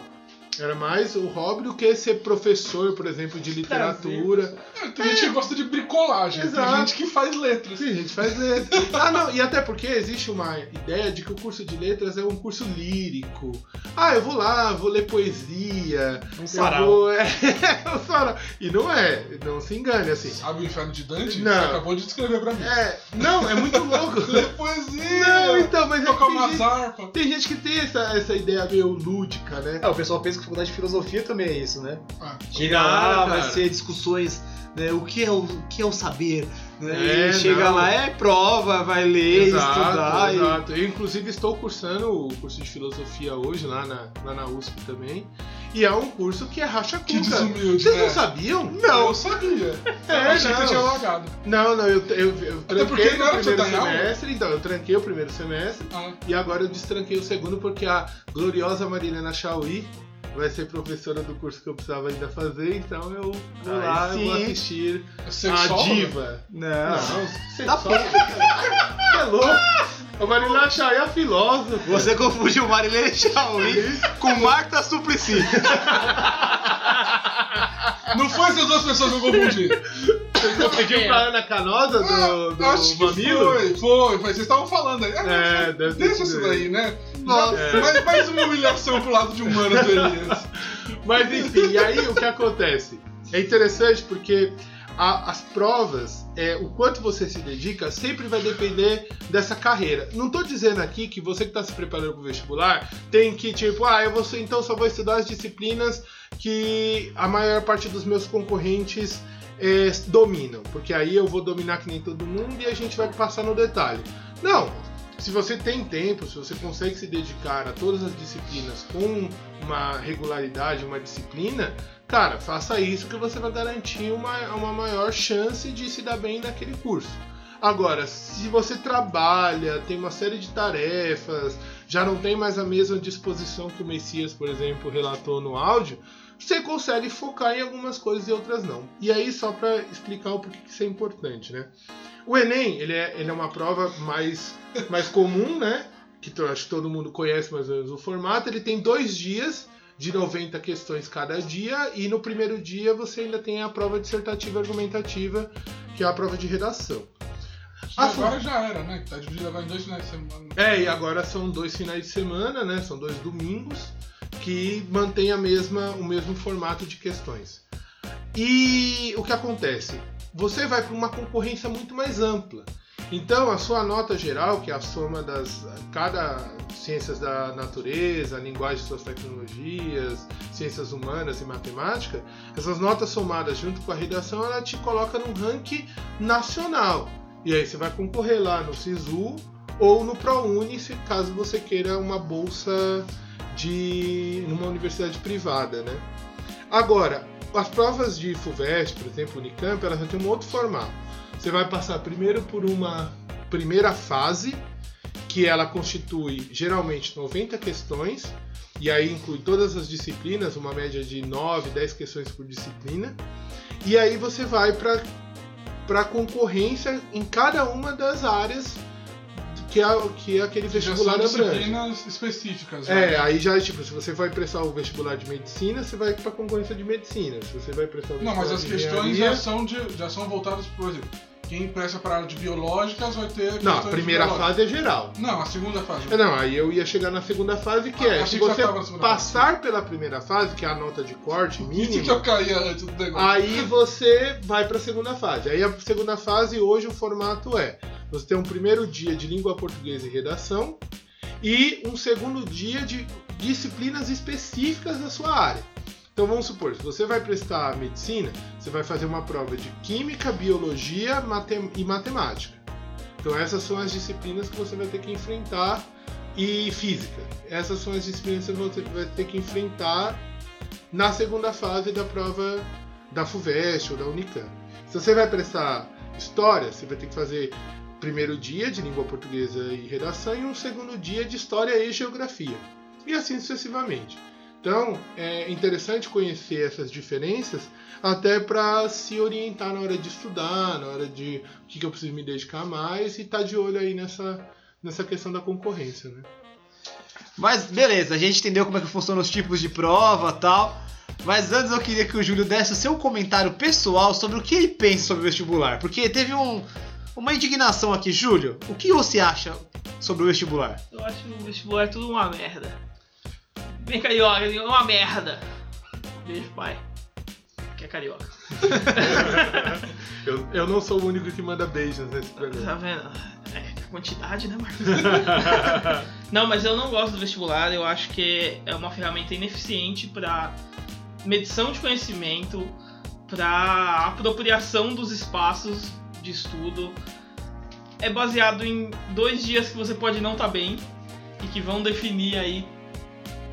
Era mais o hobby do que ser professor, por exemplo, de literatura. É, tem gente que gosta de bricolagem, Exato. tem gente que faz letras. Sim, a gente faz letras. Ah, não, e até porque existe uma ideia de que o curso de letras é um curso lírico. Ah, eu vou lá, vou ler poesia. Um eu sarau. vou- [LAUGHS] É, um sarau. E não é, não se engane, assim. Sabe o inferno de Dante? Não. Você acabou de descrever pra mim. É, não, é muito louco. [LAUGHS] Ler poesia! Não, então, mas é que Tocar tem gente, harpas. tem gente que tem essa, essa ideia meio lúdica, né? É, o pessoal pensa que faculdade de filosofia também é isso, né? Ah, Chega lá, vai ser discussões, né? O que é o, o que é o saber? Né? É, e chega não. lá, é prova, vai ler, estudar. e- exato. Eu, inclusive, estou cursando o curso de filosofia hoje, lá na, lá na USP também. E é um curso que é racha que cuca. desumilde, Vocês né? não sabiam? Não, eu sabia. [LAUGHS] É, eu achei que não. você tinha largado. Não, não, eu, eu, eu Até porque tranquei você primeiro tá semestre, então eu tranquei o primeiro semestre Ah, e agora eu destranquei o segundo porque a gloriosa Marilena Chauí vai ser professora do curso que eu precisava ainda fazer, então eu vou lá, eu vou assistir é a diva. Não. Não, você Tá [LAUGHS] é louco. A Marilena Chauí é a filósofa. Você confundiu Marilene Shaolin com Marta Suplicy. [LAUGHS] Não foi essas duas pessoas que eu confundi. Você pediu pra Ana Canosa do, do Ah, Acho que Mamilo? foi, foi, foi. Vocês estavam falando aí. É, deve ter Deixa isso daí, né? Nossa. Já- mais, mais uma humilhação pro lado de humanos do Elias. Mas enfim, e aí o que acontece? É interessante porque a- as provas, é, o quanto você se dedica, sempre vai depender dessa carreira. Não tô dizendo aqui que você que está se preparando para o vestibular tem que, tipo, ah, eu vou, então só vou estudar as disciplinas que a maior parte dos meus concorrentes é, dominam, porque aí eu vou dominar que nem todo mundo e a gente vai passar no detalhe. Não! Se você tem tempo, se você consegue se dedicar a todas as disciplinas com uma regularidade, uma disciplina, cara, faça isso que você vai garantir uma, uma maior chance de se dar bem naquele curso. Agora, se você trabalha, tem uma série de tarefas, já não tem mais a mesma disposição que o Messias, por exemplo, relatou no áudio, você consegue focar em algumas coisas e outras não. E aí, só para explicar o porquê que isso é importante, né? O Enem, ele é, ele é uma prova mais, mais comum, né? Que to- acho que todo mundo conhece mais ou menos o formato. Ele tem dois dias de 90 questões cada dia, e no primeiro dia você ainda tem a prova dissertativa argumentativa, que é a prova de redação. Ah, agora já era, né? Que tá dividido agora em dois finais de semana. É, e agora são dois finais de semana, né? São dois domingos que mantém a mesma, o mesmo formato de questões. E o que acontece? Você vai para uma concorrência muito mais ampla. Então, a sua nota geral, que é a soma das cada ciências da natureza, linguagem suas tecnologias, ciências humanas e matemática, essas notas somadas junto com a redação, ela te coloca num ranking nacional. E aí você vai concorrer lá no SISU ou no ProUni, se caso você queira uma bolsa de numa universidade privada, né? Agora, as provas de FUVEST, por exemplo, Unicamp, elas vão ter um outro formato. Você vai passar primeiro por uma primeira fase, que ela constitui geralmente 90 questões, e aí inclui todas as disciplinas, uma média de 9, 10 questões por disciplina. E aí você vai para para concorrência em cada uma das áreas que é, que é aquele Que já vestibular são disciplinas específicas. É, né? aí já, tipo, se você vai prestar o vestibular de medicina, você vai pra concorrência de medicina. Se você vai prestar o Não, vestibular mas as de questões já são, de, já são voltadas, por exemplo, quem presta para a área de biológicas vai ter. Não, a primeira fase é geral. Não, a segunda fase. É, Não, aí eu ia chegar na segunda fase, que Ah, é, se você passar pela primeira fase, que é a nota de corte [LAUGHS] Isso que eu mínima, caía antes do negócio. aí você vai pra segunda fase. Aí a segunda fase, hoje, o formato é, você tem um primeiro dia de língua portuguesa e redação, e um segundo dia de disciplinas específicas da sua área. Então vamos supor, se você vai prestar medicina, você vai fazer uma prova de química, biologia matem- e matemática. Então essas são as disciplinas que você vai ter que enfrentar e física. Essas são as disciplinas que você vai ter que enfrentar na segunda fase da prova da FUVEST ou da Unicamp. Se você vai prestar história, você vai ter que fazer primeiro dia de língua portuguesa e redação e um segundo dia de história e geografia. E assim sucessivamente. Então, é interessante conhecer essas diferenças até para se orientar na hora de estudar, na hora de o que, que eu preciso me dedicar mais e estar tá de olho aí nessa, nessa questão da concorrência, né? Mas beleza, a gente entendeu como é que funcionam os tipos de prova tal. Mas antes eu queria que o Júlio desse o seu comentário pessoal sobre o que ele pensa sobre o vestibular. Porque teve um, uma indignação aqui, Júlio. O que você acha sobre o vestibular? Eu acho o vestibular tudo uma merda. Carioca, é uma merda. Beijo, pai. Que é carioca. [LAUGHS] eu, eu não sou o único que manda beijos nesse programa. Tá vendo? É, quantidade, né, Marcos? [LAUGHS] não, mas eu não gosto do vestibular. Eu acho que é uma ferramenta ineficiente para medição de conhecimento, para apropriação dos espaços de estudo. É baseado em dois dias que você pode não estar tá bem e que vão definir aí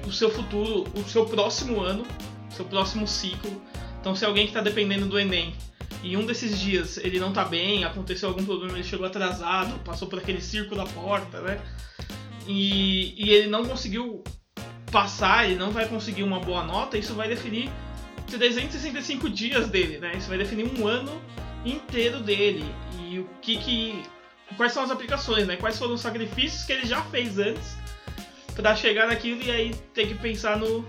o seu futuro, o seu próximo ano, seu próximo ciclo. Então, se alguém que está dependendo do Enem e um desses dias ele não está bem, aconteceu algum problema, ele chegou atrasado, passou por aquele circo da porta, né? E, e ele não conseguiu passar, ele não vai conseguir uma boa nota, isso vai definir 365 dias dele, né? Isso vai definir um ano inteiro dele e o que que quais são as aplicações, né? Quais foram os sacrifícios que ele já fez antes para chegar naquilo e aí ter que pensar no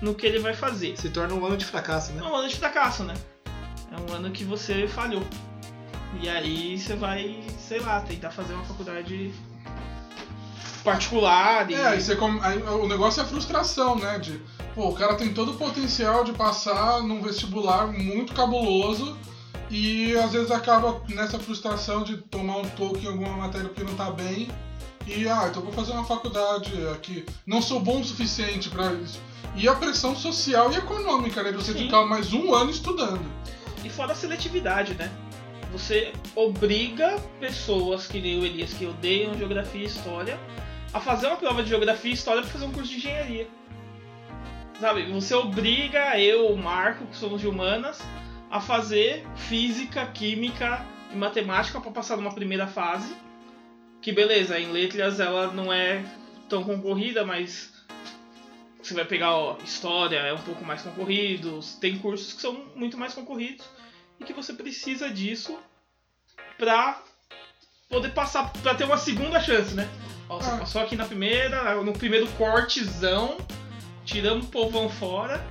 no que ele vai fazer. Se torna um ano de fracasso, né? É um ano de fracasso, né? É um ano que você falhou. E aí você vai, sei lá, tentar fazer uma faculdade particular. E... É, aí você aí, o negócio é a frustração, né? De, pô, o cara tem todo o potencial de passar num vestibular muito cabuloso e às vezes acaba nessa frustração de tomar um toque em alguma matéria que não tá bem e, ah, então vou fazer uma faculdade aqui. Não sou bom o suficiente para isso. E a pressão social e econômica, né? De você Sim. ficar mais um ano estudando. E fora a seletividade, né? Você obriga pessoas que nem o Elias, que odeiam geografia e história, a fazer uma prova de geografia e história para fazer um curso de engenharia. Sabe, você obriga eu, o Marco, que somos de humanas, a fazer física, química e matemática para passar numa primeira fase. Que beleza, em letras ela não é tão concorrida, mas você vai pegar ó, história, é um pouco mais concorrido, tem cursos que são muito mais concorridos e que você precisa disso para poder passar, para ter uma segunda chance, né? Ó, você ah. passou aqui na primeira, no primeiro cortezão, tiramos o povão fora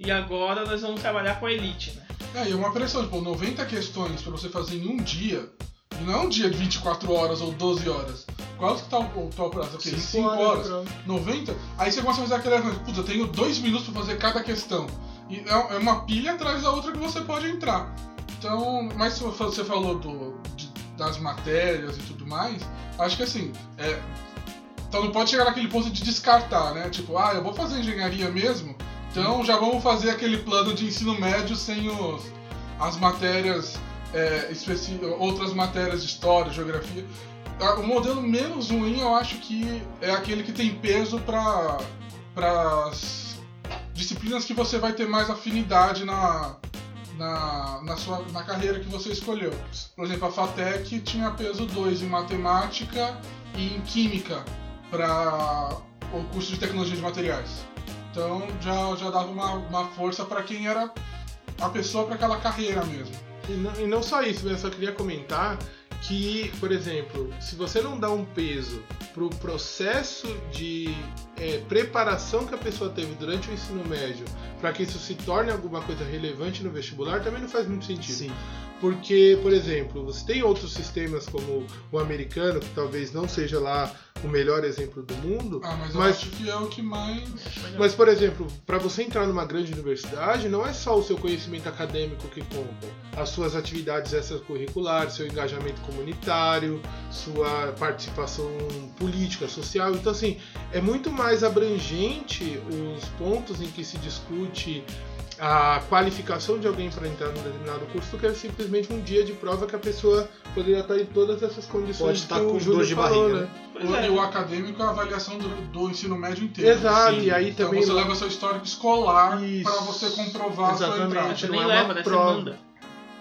e agora nós vamos trabalhar com a elite, né? É, e é uma pressão, tipo, 90 questões para você fazer em um dia, não é um dia de 24 horas ou 12 horas. Quanto que tá o teu prazo? Ok, 5 horas, horas 90? Aí você começa a fazer aquela coisa, putz, eu tenho 2 minutos para fazer cada questão. E é, é uma pilha atrás da outra que você pode entrar. Então, mas você falou do, de, das matérias e tudo mais, acho que assim, é, então não pode chegar naquele ponto de descartar, né? Tipo, ah, eu vou fazer engenharia mesmo, então já vamos fazer aquele plano de ensino médio sem os, as matérias, é, outras matérias de história, geografia. Ah, o modelo menos ruim eu acho que é aquele que tem peso para as disciplinas que você vai ter mais afinidade na, na, na, sua, na carreira que você escolheu. Por exemplo, a FATEC tinha peso 2 em matemática e em química para o curso de tecnologia de materiais. Então já, já dava uma, uma força para quem era a pessoa para aquela carreira mesmo. E não, e não só isso, eu só queria comentar que, por exemplo, se você não dá um peso para o processo de é, preparação que a pessoa teve durante o ensino médio, para que isso se torne alguma coisa relevante no vestibular, também não faz muito sentido. Sim. Porque, por exemplo, você tem outros sistemas como o americano, que talvez não seja lá o melhor exemplo do mundo. Ah, mas, mas acho que é o que mais. Mas, por exemplo, para você entrar numa grande universidade, não é só o seu conhecimento acadêmico que conta. As suas atividades extracurriculares, seu engajamento comunitário, sua participação política, social. Então, assim, é muito mais abrangente os pontos em que se discute a qualificação de alguém para entrar num determinado curso do que simplesmente um dia de prova que a pessoa poderia estar em todas essas condições Pode estar que com dor de falou, barriga, né? O, é. E o acadêmico é a avaliação do, do ensino médio inteiro. Exato, Sim. e aí Então também você leva seu histórico escolar para você comprovar a sua Exatamente. entrada. Você não nem é uma leva, né? prova. Você manda.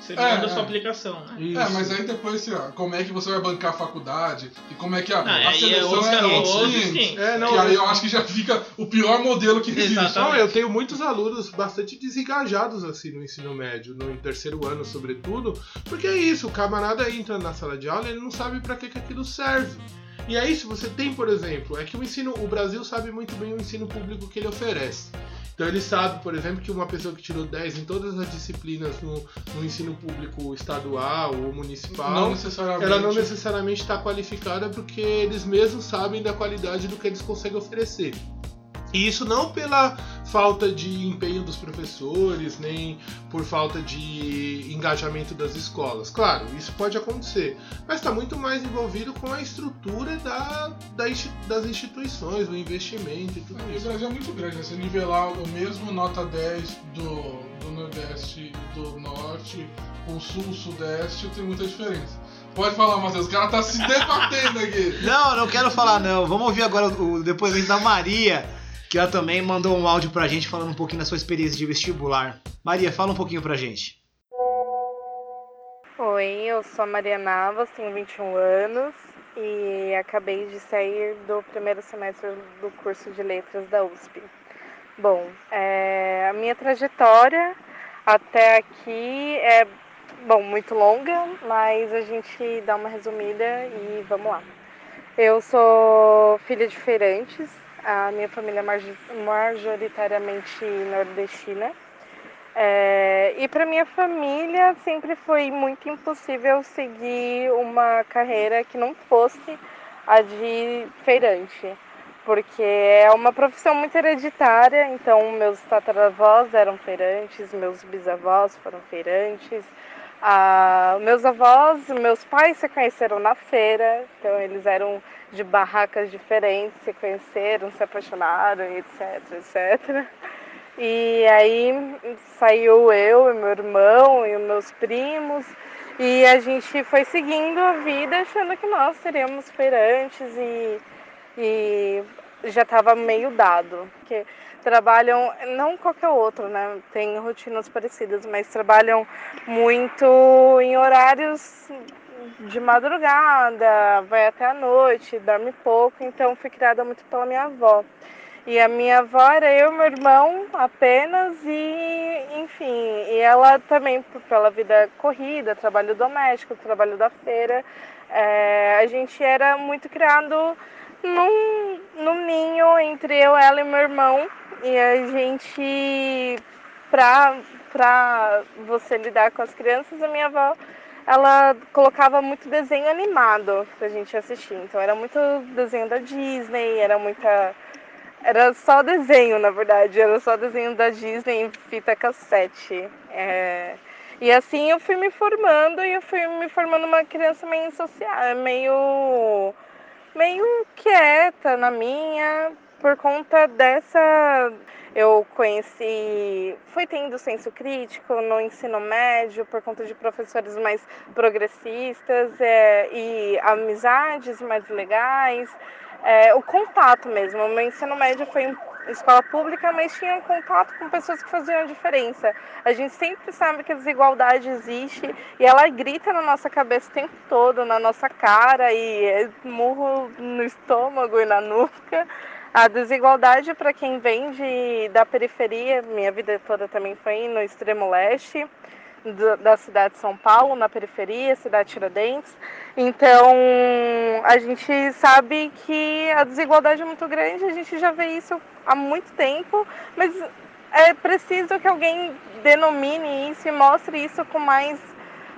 Você É, manda a sua é. aplicação, né? Isso. É, mas aí depois, assim, ó, como é que você vai bancar a faculdade e como é que a, Não, a é seleção outros é outros outros 500. 500. É, não, que aí eu- acho que já fica o pior modelo que existe. Não, eu tenho muitos alunos bastante desengajados assim no ensino médio, no terceiro ano sobretudo, porque é isso, o camarada entra na sala de aula e ele não sabe para que, que aquilo serve. E aí se você tem, por exemplo, é que o ensino, o Brasil sabe muito bem o ensino público que ele oferece. Então ele sabe, por exemplo, que uma pessoa que tirou 10 em todas as disciplinas no, no ensino público estadual ou municipal, Não necessariamente. ela não necessariamente está qualificada porque eles mesmos sabem da qualidade do que eles conseguem oferecer. E isso não pela falta de empenho dos professores, nem por falta de engajamento das escolas. Claro, isso pode acontecer, mas está muito mais envolvido com a estrutura da, da das instituições, o investimento e tudo E o isso. Brasil é muito grande, né? Você nivelar o mesmo nota 10 do, do Nordeste e do Norte com o Sul, Sudeste, tem muita diferença. Pode falar, Matheus, o cara tá se debatendo aqui. Não, não quero falar não. Vamos ouvir agora o depoimento da Maria, que ela também mandou um áudio pra gente falando um pouquinho da sua experiência de vestibular. Maria, fala um pouquinho pra gente. Oi, eu sou a Maria Navas, tenho 21 anos e acabei de sair do primeiro semestre do curso de letras da USP. Bom, é, a minha trajetória até aqui é bom, muito longa, mas a gente dá uma resumida e vamos lá. Eu sou filha de feirantes, a minha família é majoritariamente nordestina. É, e para minha família sempre foi muito impossível seguir uma carreira que não fosse a de feirante, porque é uma profissão muito hereditária. Então, meus tataravós eram feirantes, meus bisavós foram feirantes, ah, meus avós, meus pais se conheceram na feira, então eles eram de barracas diferentes, se conheceram, se apaixonaram, etc, etc. E aí saiu eu e meu irmão e meus primos e a gente foi seguindo a vida achando que nós seríamos feirantes e, e já estava meio dado. Porque trabalham, não qualquer outro, né? Tem rotinas parecidas, mas trabalham muito em horários de madrugada, vai até a noite, dorme pouco, então fui criada muito pela minha avó. E a minha avó era eu meu irmão apenas e, enfim, e ela também pela vida corrida, trabalho doméstico, trabalho da feira, é, a gente era muito criado num, num ninho entre eu, ela e meu irmão e a gente, pra, pra você lidar com as crianças, a minha avó ela colocava muito desenho animado pra gente assistir. Então era muito desenho da Disney, era muita era só desenho, na verdade, era só desenho da Disney em fita cassete. É, E assim eu fui me formando e eu fui me formando uma criança meio social, meio meio quieta na minha, por conta dessa eu conheci, fui tendo senso crítico no ensino médio por conta de professores mais progressistas é, e amizades mais legais, é, o contato mesmo. O meu ensino médio foi em escola pública, mas tinha contato com pessoas que faziam a diferença. A gente sempre sabe que a desigualdade existe e ela grita na nossa cabeça o tempo todo, na nossa cara e é murro no estômago e na nuca. A desigualdade para quem vem de, da periferia, minha vida toda também foi no extremo leste do- da cidade de São Paulo, na periferia, cidade de Tiradentes. Então, a gente sabe que a desigualdade é muito grande, a gente já vê isso há muito tempo, mas é preciso que alguém denomine isso e mostre isso com mais,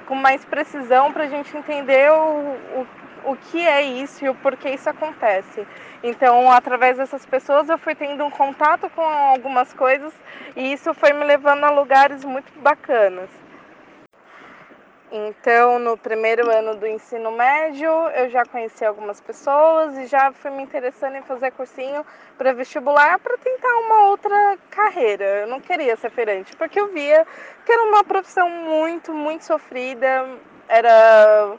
com mais precisão para a gente entender o, o, o que é isso e o porquê isso acontece. Então, através dessas pessoas, eu fui tendo um contato com algumas coisas e isso foi me levando a lugares muito bacanas. Então, no primeiro ano do ensino médio, eu já conheci algumas pessoas e já fui me interessando em fazer cursinho para vestibular para tentar uma outra carreira. Eu não queria ser feirante, porque eu via que era uma profissão muito, muito sofrida, era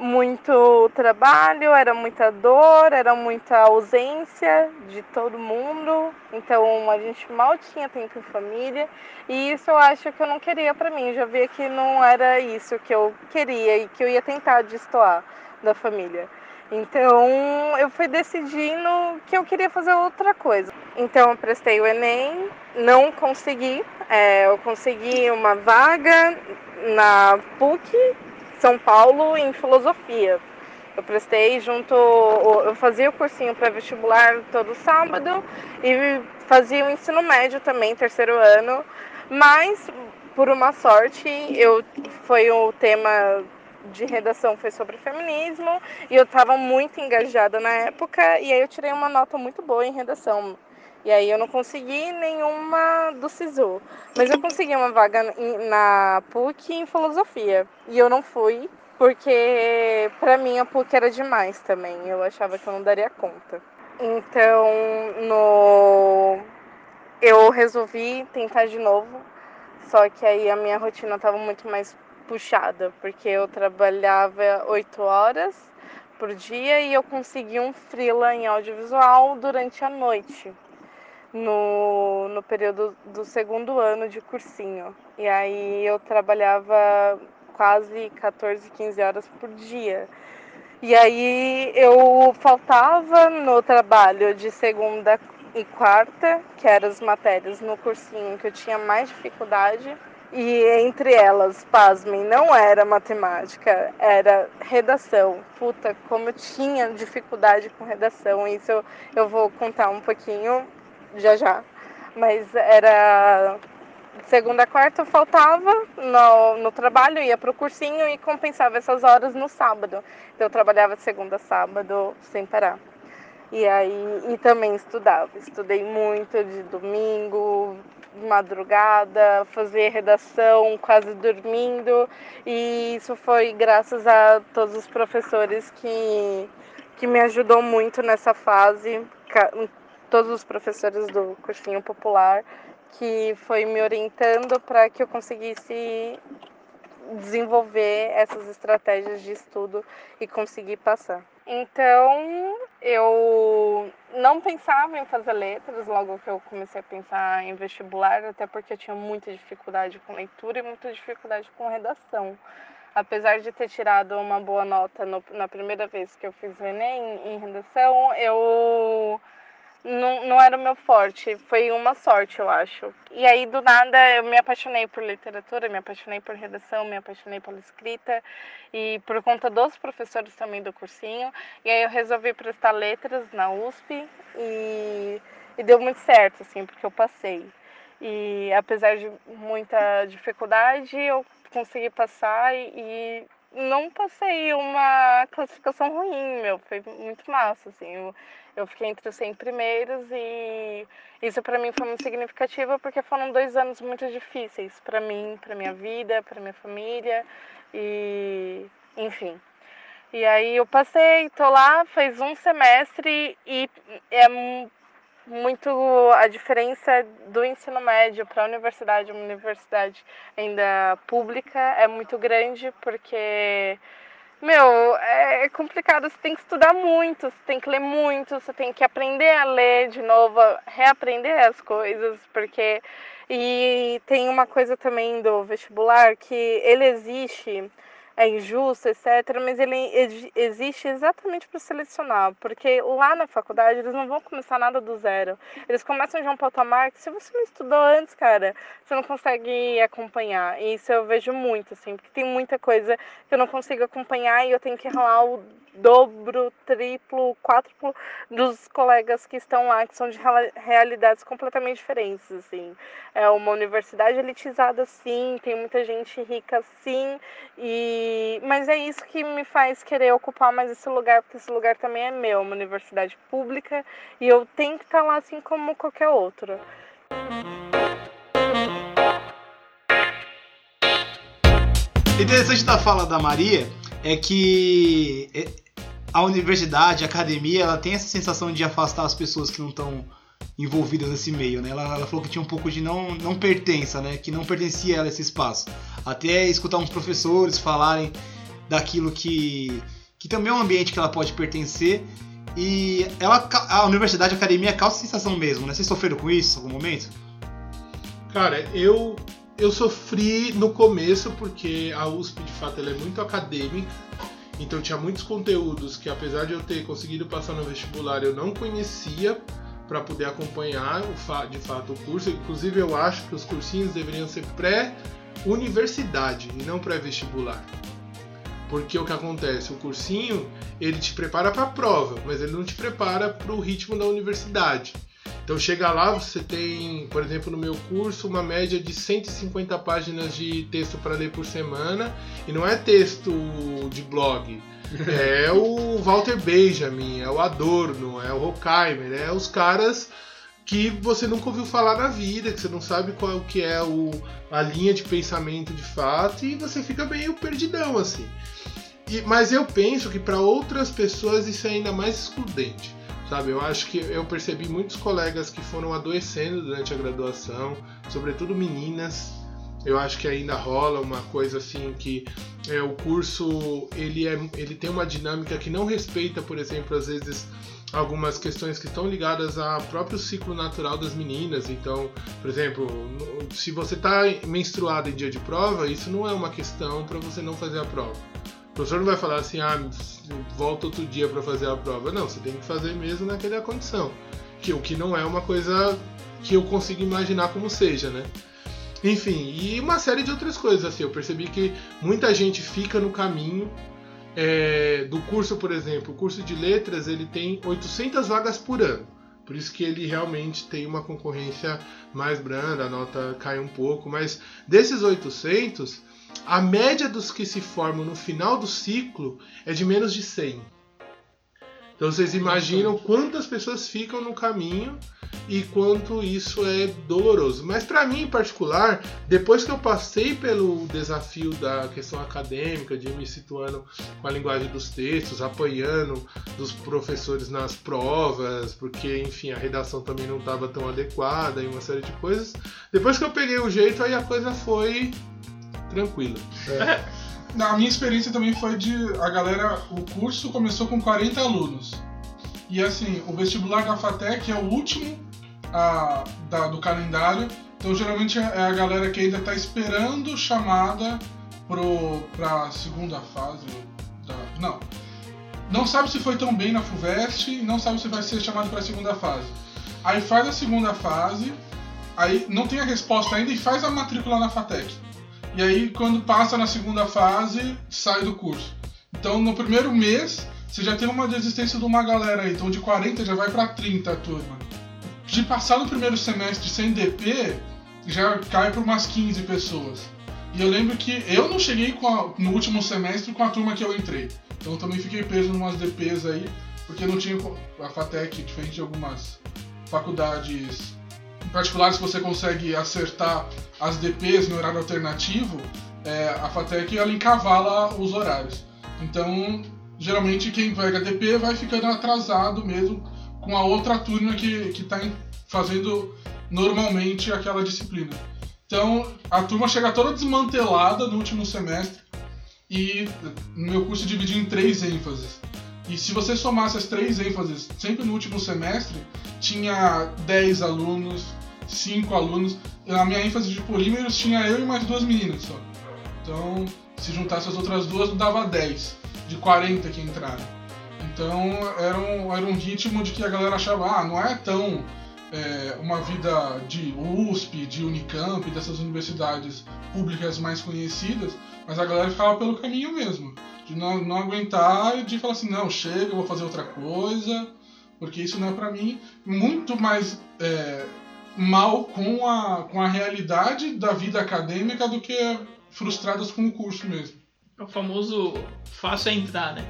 muito trabalho, era muita dor, era muita ausência de todo mundo. Então a gente mal tinha tempo em família e isso eu acho que eu não queria para mim. Já via que não era isso que eu queria e que eu ia tentar destoar da família. Então eu fui decidindo que eu queria fazer outra coisa. Então eu prestei o Enem, não consegui. É, eu consegui uma vaga na PUC são Paulo em filosofia. Eu prestei junto, eu fazia o cursinho pré-vestibular todo sábado e fazia o ensino médio também, terceiro ano, mas por uma sorte, eu foi o tema de redação foi sobre feminismo e eu estava muito engajada na época e aí eu tirei uma nota muito boa em redação. E aí eu não consegui nenhuma do SISU. Mas eu consegui uma vaga na PUC em filosofia. E eu não fui, porque para mim a PUC era demais também. Eu achava que eu não daria conta. Então, no eu resolvi tentar de novo. Só que aí a minha rotina estava muito mais puxada, porque eu trabalhava oito horas por dia e eu consegui um freela em audiovisual durante a noite no, no período do segundo ano de cursinho. E aí eu trabalhava quase 14, 15 horas por dia. E aí eu faltava no trabalho de segunda e quarta, que eram as matérias no cursinho que eu tinha mais dificuldade. E entre elas, pasmem, não era matemática, era redação. Puta, como eu tinha dificuldade com redação. Isso eu, eu vou contar um pouquinho já já. Mas era segunda a quarta faltava no, no trabalho, ia pro cursinho e compensava essas horas no sábado. Então eu trabalhava de segunda a sábado sem parar. E aí e também estudava. Estudei muito de domingo, madrugada, fazia redação quase dormindo. E isso foi graças a todos os professores que, que me ajudou muito nessa fase todos os professores do cursinho popular que foi me orientando para que eu conseguisse desenvolver essas estratégias de estudo e conseguir passar. Então, eu não pensava em fazer letras logo que eu comecei a pensar em vestibular, até porque eu tinha muita dificuldade com leitura e muita dificuldade com redação. Apesar de ter tirado uma boa nota no, na primeira vez que eu fiz o Enem em redação, eu não, não era o meu forte. Foi uma sorte, eu acho. E aí, do nada, eu me apaixonei por literatura, me apaixonei por redação, me apaixonei pela escrita. E por conta dos professores também do cursinho. E aí, eu resolvi prestar letras na USP. E, e deu muito certo, assim, porque eu passei. E apesar de muita dificuldade, eu consegui passar e, não passei uma classificação ruim, meu. Foi muito massa, assim. Eu, eu fiquei entre os 100 primeiros e isso para mim foi muito significativo porque foram dois anos muito difíceis para mim, para minha vida, para minha família e enfim. E aí eu passei, tô lá, fez um semestre e é muito a diferença do ensino médio para a universidade, uma universidade ainda pública é muito grande porque meu, é complicado, você tem que estudar muito, você tem que ler muito, você tem que aprender a ler de novo, reaprender as coisas, porque. E tem uma coisa também do vestibular que ele existe é injusto, etc. Mas ele existe exatamente para selecionar, porque lá na faculdade eles não vão começar nada do zero. Eles começam de um patamar que se você não estudou antes, cara, você não consegue acompanhar. E isso eu vejo muito, assim, porque tem muita coisa que eu não consigo acompanhar e eu tenho que ralar o dobro, triplo, quádruplo dos colegas que estão lá, que são de realidades completamente diferentes, assim. É uma universidade elitizada, sim, tem muita gente rica, sim, e... mas é isso que me faz querer ocupar mais esse lugar, porque esse lugar também é meu, uma universidade pública, e eu tenho que estar lá assim como qualquer outro. Interessante da fala da Maria é que é, a universidade, a academia, ela tem essa sensação de afastar as pessoas que não estão envolvidas nesse meio, né? Ela, ela, falou que tinha um pouco de não, não pertença, né? Que não pertencia a ela esse espaço. Até escutar uns professores falarem daquilo que, que também é um ambiente que ela pode pertencer. E ela, a universidade, a academia causa sensação mesmo, né? Vocês sofreram com isso em algum momento? Cara, eu eu sofri no começo porque a USP de fato ela é muito acadêmica, então tinha muitos conteúdos que apesar de eu ter conseguido passar no vestibular eu não conhecia para poder acompanhar de fato o curso. Inclusive eu acho que os cursinhos deveriam ser pré-universidade e não pré-vestibular. Porque o que acontece, o cursinho ele te prepara para a prova, mas ele não te prepara para o ritmo da universidade. Então chega lá, você tem, por exemplo, no meu curso, uma média de 150 páginas de texto para ler por semana, e não é texto de blog. [LAUGHS] É o Walter Benjamin, é o Adorno, é o Horkheimer, é os caras que você nunca ouviu falar na vida, que você não sabe qual que é o, a linha de pensamento de fato, e você fica meio perdidão assim. E, mas eu penso que para outras pessoas isso é ainda mais excludente. Sabe, eu acho que eu percebi muitos colegas que foram adoecendo durante a graduação, sobretudo meninas. Eu acho que ainda rola uma coisa assim que é, o curso ele, é, ele tem uma dinâmica que não respeita, por exemplo, às vezes algumas questões que estão ligadas ao próprio ciclo natural das meninas. Então, por exemplo, se você está menstruada em dia de prova, isso não é uma questão para você não fazer a prova. O professor não vai falar assim, ah, volta outro dia para fazer a prova. Não, você tem que fazer mesmo naquela condição. Que, o que não é uma coisa que eu consigo imaginar como seja, né? Enfim, e uma série de outras coisas. Assim, eu percebi que muita gente fica no caminho é, do curso, por exemplo. O curso de letras ele tem 800 vagas por ano. Por isso que ele realmente tem uma concorrência mais branda, a nota cai um pouco. Mas desses 800, a média dos que se formam no final do ciclo é de menos de 100. Então vocês imaginam quantas pessoas ficam no caminho e quanto isso é doloroso. Mas para mim em particular, depois que eu passei pelo desafio da questão acadêmica, de me situando com a linguagem dos textos, apanhando dos professores nas provas, porque enfim a redação também não estava tão adequada e uma série de coisas. Depois que eu peguei o jeito, aí a coisa foi tranquilo. É. Na minha experiência também foi de. A galera. O curso começou com 40 alunos. E assim, o vestibular da FATEC é o último a, da, do calendário. Então geralmente é, é a galera que ainda está esperando chamada para a segunda fase. Da, não. Não sabe se foi tão bem na FUVEST, não sabe se vai ser chamado para a segunda fase. Aí faz a segunda fase, aí não tem a resposta ainda e faz a matrícula na FATEC. E aí, quando passa na segunda fase, sai do curso. Então, no primeiro mês, você já tem uma desistência de uma galera aí. Então, de 40 já vai para 30 a turma. De passar no primeiro semestre sem DP, já cai para umas 15 pessoas. E eu lembro que eu não cheguei a, no último semestre com a turma que eu entrei. Então, eu também fiquei preso em umas DPs aí, porque não tinha a FATEC, diferente de algumas faculdades particulares que você consegue acertar as DPs no horário alternativo, é, a FATEC ela encavala os horários. Então, geralmente quem pega DP vai ficando atrasado mesmo com a outra turma que está fazendo normalmente aquela disciplina. Então, a turma chega toda desmantelada no último semestre e no meu curso dividi em três ênfases. E se você somasse as três ênfases sempre no último semestre, tinha 10 alunos, 5 alunos. Na minha ênfase de polímeros tinha eu e mais duas meninas só. Então, se juntasse as outras duas, dava 10 de 40 que entraram. Então, era um, era um ritmo de que a galera achava, ah, não é tão é, uma vida de USP, de Unicamp, dessas universidades públicas mais conhecidas, mas a galera ficava pelo caminho mesmo. De não, não aguentar e de falar assim, não, chega, eu vou fazer outra coisa, porque isso não é para mim. Muito mais é, mal com a, com a realidade da vida acadêmica do que frustradas com o curso mesmo. É o famoso fácil é entrar, né?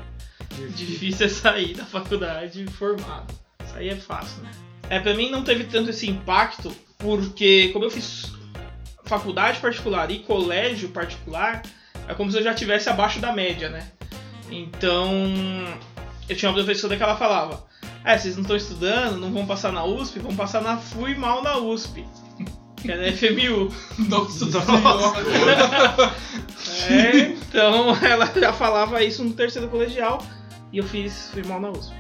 Difícil é sair da faculdade formado. Isso aí é fácil, né? É, pra mim não teve tanto esse impacto, porque como eu fiz faculdade particular e colégio particular, é como se eu já tivesse abaixo da média, né? Então, eu tinha uma professora que ela falava: É, vocês não estão estudando, não vão passar na USP, vão passar na FUI mal na USP. Que é na FMU. [LAUGHS] Nossa senhora. É, então [LAUGHS] ela já falava isso no terceiro colegial e eu fiz, fui mal na USP.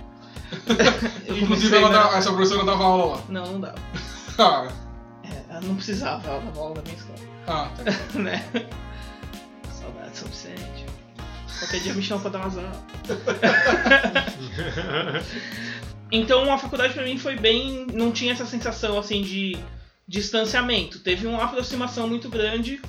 [LAUGHS] Inclusive, ela na- dá- essa professora dava aula lá. Não, não dava. Ah, É, ela não precisava, ela dava aula da minha escola. ah, tá. né? Saudade São Vicente. Qualquer dia me chama pra dar umas aulas. Então a faculdade pra mim foi bem. não tinha essa sensação assim de distanciamento. Teve uma aproximação muito grande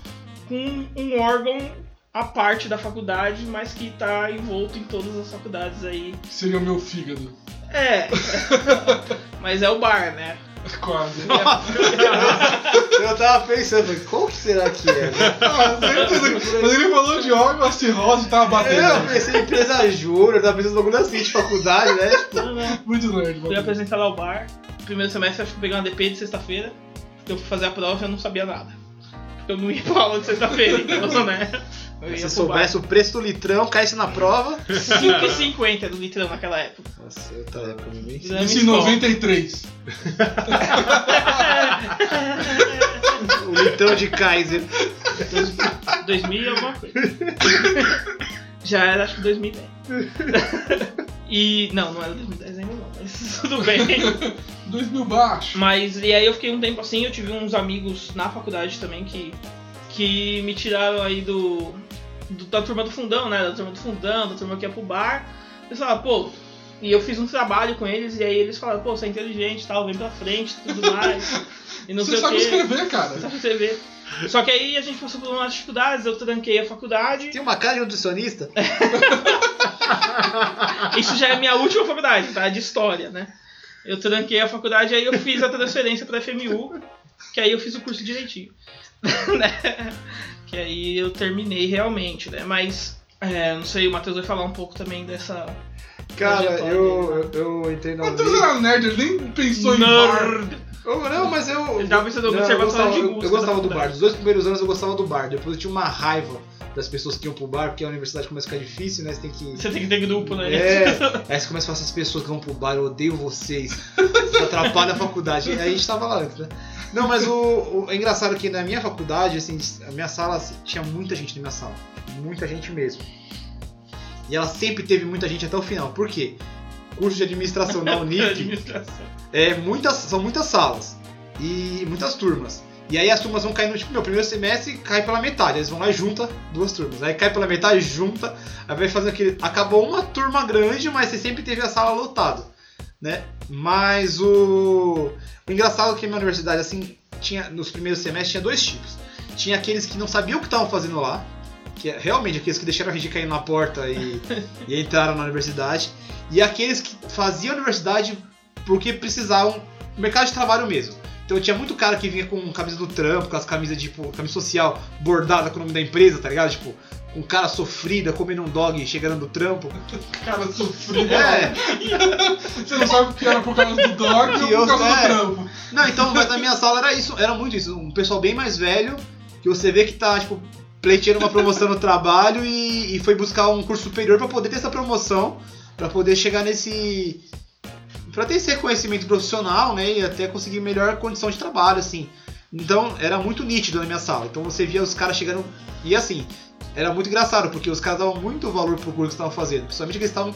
com um órgão à parte da faculdade, mas que tá envolto em todas as faculdades aí. Seria o meu fígado. É. [LAUGHS] mas é o bar, né? Quase. [LAUGHS] Eu tava pensando, qual que será que é? né? Ah. Quando ele falou de órgão, a cirrose tava batendo. É, eu pensei em empresa júnior, tava pensando no bagulho assim de faculdade, né? Tipo, Não, [LAUGHS] não. Muito nerd. Fui apresentar lá o bar. Primeiro semestre acho que eu peguei uma DP de sexta-feira. Porque eu fui fazer a prova e eu não sabia nada. Porque eu não ia pra aula de sexta-feira, então, né? Eu se pro bar. soubesse o preço do litrão, caísse na prova. 5,50 do litrão naquela época. Nossa, eu tava época nem Exame Isso em escola. [LAUGHS] 93. O litrão de Kaiser. 2000 e alguma coisa. Já era acho que 2010. E. Não, não era 2010 ainda não, mas [LAUGHS] tudo bem. 2000 baixo. Mas e aí eu fiquei um tempo assim, eu tive uns amigos na faculdade também que, que me tiraram aí do, do- da turma do fundão, né? Da turma do fundão, da turma que ia pro bar. Eles falaram, pô, e eu fiz um trabalho com eles, e aí eles falaram, pô, você é inteligente e tal, vem pra frente e tudo mais. [LAUGHS] E não Você sei o sabe quê. escrever, cara. Sabe escrever. Só que aí a gente passou por umas dificuldades, eu tranquei a faculdade. Tem uma cara de nutricionista? [LAUGHS] Isso já é minha última faculdade, tá? De história, né? Eu tranquei a faculdade, aí eu fiz a transferência pra FMU, que aí eu fiz o curso direitinho. [LAUGHS] Que aí eu terminei realmente, né? Mas, é, não sei, o Matheus vai falar um pouco também dessa. Cara, eu, eu, eu entrei na Matheus era nerd, ele nem pensou em bar. Eu- Não, mas eu. Ele tava pensando no não, eu gostava, de música Eu gostava da do bar. Dos dois primeiros anos eu gostava do bar. Depois eu tinha uma raiva das pessoas que iam pro bar, porque a universidade começa a ficar difícil, né? Você tem que. Você tem que ter grupo, né? É, [LAUGHS] aí você começa a falar essas pessoas que vão pro bar, eu odeio vocês. Isso atrapalha a faculdade. Aí a gente tava lá antes, né? Não, mas o, o- é engraçado que na minha faculdade, assim, a minha sala assim, tinha muita gente na minha sala. Muita gente mesmo. E ela sempre teve muita gente até o final. Por quê? Curso de administração na [LAUGHS] Unip Administração. é muitas, são muitas salas e muitas turmas. E aí as turmas vão caindo, tipo, meu primeiro semestre cai pela metade, eles vão lá e junta duas turmas. Aí cai pela metade, junta, aí vai fazendo aquele. Acabou uma turma grande, mas você sempre teve a sala lotada, né? Mas o. O engraçado é que a minha universidade, assim, tinha. Nos primeiros semestres tinha dois tipos. Tinha aqueles que não sabiam o que estavam fazendo lá, que é realmente aqueles que deixaram a gente cair na porta e, [LAUGHS] e entraram na universidade. E aqueles que faziam a universidade porque precisavam mercado de trabalho mesmo. Então tinha muito cara que vinha com camisa do trampo, com as camisas tipo, camisa social bordada com o nome da empresa, tá ligado? Tipo, com cara sofrida, comendo um dog chegando do trampo. [LAUGHS] Cara sofrido. É, [LAUGHS] Você não sabe o que era por causa do dog Que ou eu- por causa é. do trampo. Não, então, mas na minha sala era isso, era muito isso. Um pessoal bem mais velho, que você vê que tá, tipo, pleiteando uma promoção no trabalho e, e foi buscar um curso superior pra poder ter essa promoção, pra poder chegar nesse. pra ter esse reconhecimento profissional, né? E até conseguir melhor condição de trabalho, assim. Então, era muito nítido na minha sala. Então você via os caras chegando. E assim, era muito engraçado, porque os caras davam muito valor pro curso que estavam fazendo. Principalmente que eles estavam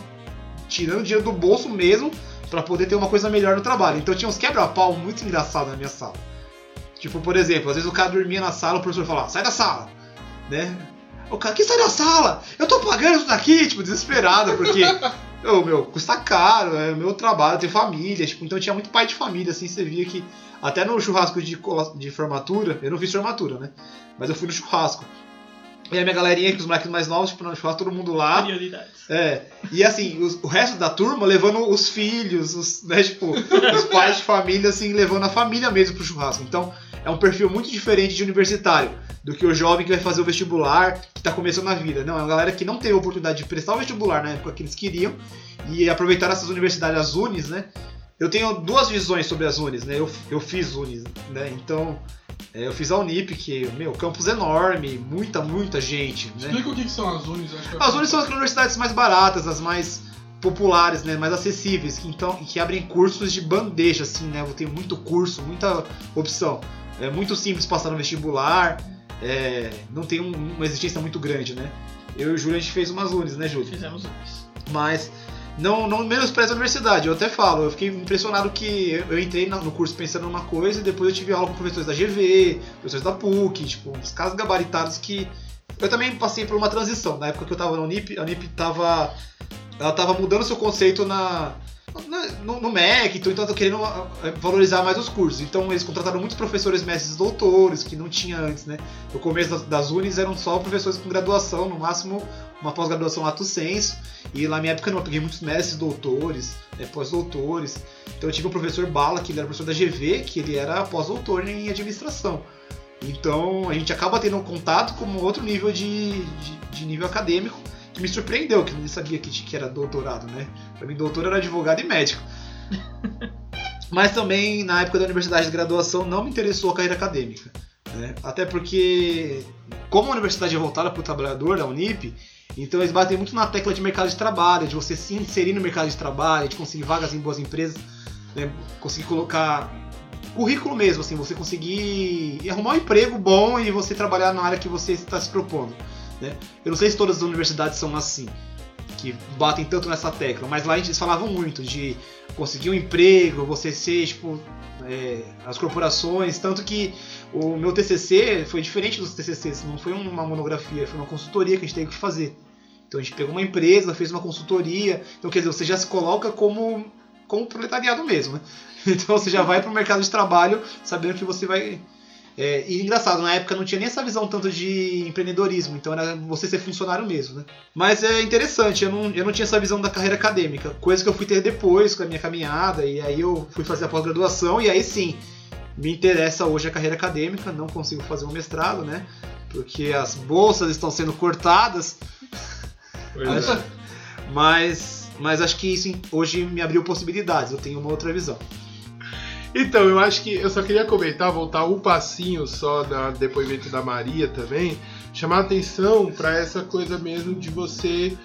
tirando dinheiro do bolso mesmo Pra poder ter uma coisa melhor no trabalho. Então tinha uns quebra-pau muito engraçados na minha sala. Tipo, por exemplo, às vezes o cara dormia na sala, o professor falava, sai da sala, né? O cara, que sai da sala? Eu tô pagando isso daqui, tipo, desesperado, porque, [LAUGHS] ô, meu, custa caro, é meu trabalho, eu tenho família, tipo, então tinha muito pai de família, assim, você via que, até no churrasco de, de formatura, eu não fiz formatura, né? Mas eu fui no churrasco. E a minha galerinha, que os moleques mais novos, tipo, no churrasco, todo mundo lá. Prioridades. É, e assim, os- o resto da turma levando os filhos, os, né, tipo, os pais de família, assim, levando a família mesmo pro churrasco. Então, é um perfil muito diferente de universitário do que o jovem que vai fazer o vestibular, que tá começando a vida. Não, é uma galera que não teve a oportunidade de prestar o vestibular na época que eles queriam e aproveitar essas universidades, as unis, né? Eu tenho duas visões sobre as unis, né? Eu, eu fiz unis, né? Então, eu fiz a Unip, que, meu, campus enorme, muita, muita gente, né? Explica o que, que são as unis. Acho que é As unis são as universidades mais baratas, as mais populares, né, mais acessíveis, que então que abrem cursos de bandeja, assim, né? Tem muito curso, muita opção. É muito simples passar no vestibular, é, não tem um- uma exigência muito grande, né? Eu e o Júlio a gente fez umas unis, né, Júlio? Fizemos isso. Mas não, não menospreza a universidade. Eu até falo, eu fiquei impressionado que eu entrei no curso pensando numa coisa e depois eu tive aula com professores da GV, professores da PUC, tipo, uns casos gabaritados que. Eu também passei por uma transição. Na época que eu tava na Unip, a Unip tava. Ela tava mudando seu conceito na. No, no MEC, então tô querendo eh, valorizar mais os cursos. Então eles contrataram muitos professores mestres doutores, que não tinha antes, né? No começo das, das unis eram só professores com graduação, no máximo uma pós-graduação lato senso. E na minha época não, eu peguei muitos mestres doutores, né, pós-doutores. Então eu tive um professor Bala, que ele era professor da GV, que ele era pós-doutor em administração. Então a gente acaba tendo um contato com outro nível de, de, de nível acadêmico, que me surpreendeu, que não sabia que, que era doutorado, né? Pra mim, doutor era advogado e médico. [LAUGHS] Mas também, na época da universidade de graduação, não me interessou a carreira acadêmica. né? Até porque, como a universidade é voltada para o trabalhador, da Unip, então eles batem muito na tecla de mercado de trabalho, de você se inserir no mercado de trabalho, de conseguir vagas em boas empresas, né? conseguir colocar currículo mesmo, assim, você conseguir arrumar um emprego bom e você trabalhar na área que você está se propondo. Né? Eu não sei se todas as universidades são assim, que batem tanto nessa tecla, mas lá eles falavam muito de conseguir um emprego, você ser, tipo, é, as corporações, tanto que o meu TCC foi diferente dos TCCs, não foi uma monografia, foi uma consultoria que a gente teve que fazer. Então a gente pegou uma empresa, fez uma consultoria, então quer dizer, você já se coloca como, como proletariado mesmo, né? [LAUGHS] Então você já vai para o mercado de trabalho sabendo que você vai. É, e engraçado, na época não tinha nem essa visão tanto de empreendedorismo, então era você ser funcionário mesmo, né? Mas é interessante, eu não, eu não tinha essa visão da carreira acadêmica, coisa que eu fui ter depois com a minha caminhada, e aí eu fui fazer a pós-graduação, e aí sim, me interessa hoje a carreira acadêmica, não consigo fazer um mestrado, né? Porque as bolsas estão sendo cortadas, Pois é. [LAUGHS] mas, mas acho que isso hoje me abriu possibilidades, eu tenho uma outra visão. Então, eu acho que eu só queria comentar, voltar um passinho só da depoimento da Maria também, chamar atenção para essa coisa mesmo de você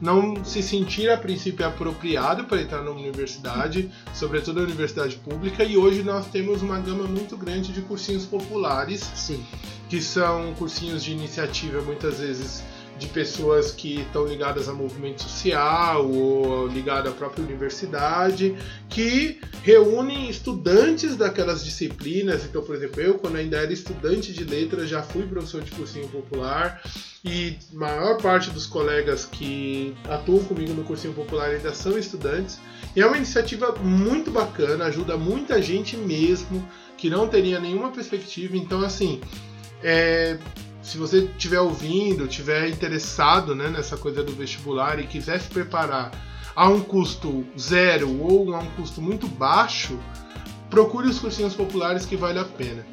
não se sentir a princípio apropriado para entrar numa universidade, sobretudo a universidade pública, e hoje nós temos uma gama muito grande de cursinhos populares, Sim. que são cursinhos de iniciativa muitas vezes de pessoas que estão ligadas a movimento social ou ligadas à própria universidade, que reúnem estudantes daquelas disciplinas. Então, por exemplo, eu, quando ainda era estudante de letras, já fui professor de cursinho popular e maior parte dos colegas que atuam comigo no cursinho popular ainda são estudantes. E é uma iniciativa muito bacana, ajuda muita gente mesmo que não teria nenhuma perspectiva. Então, assim, é, se você estiver ouvindo, estiver interessado né, nessa coisa do vestibular e quiser se preparar a um custo zero ou a um custo muito baixo, procure os cursinhos populares que vale a pena.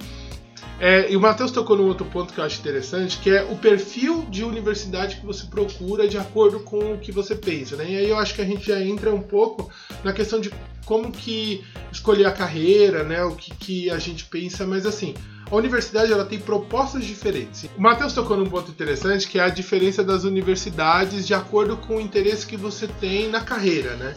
É, e o Matheus tocou num outro ponto que eu acho interessante, que é o perfil de universidade que você procura de acordo com o que você pensa. Né? E aí eu acho que a gente já entra um pouco na questão de como que escolher a carreira, né? o que, que a gente pensa, mas assim, a universidade ela tem propostas diferentes. O Matheus tocou num ponto interessante que é a diferença das universidades de acordo com o interesse que você tem na carreira, né?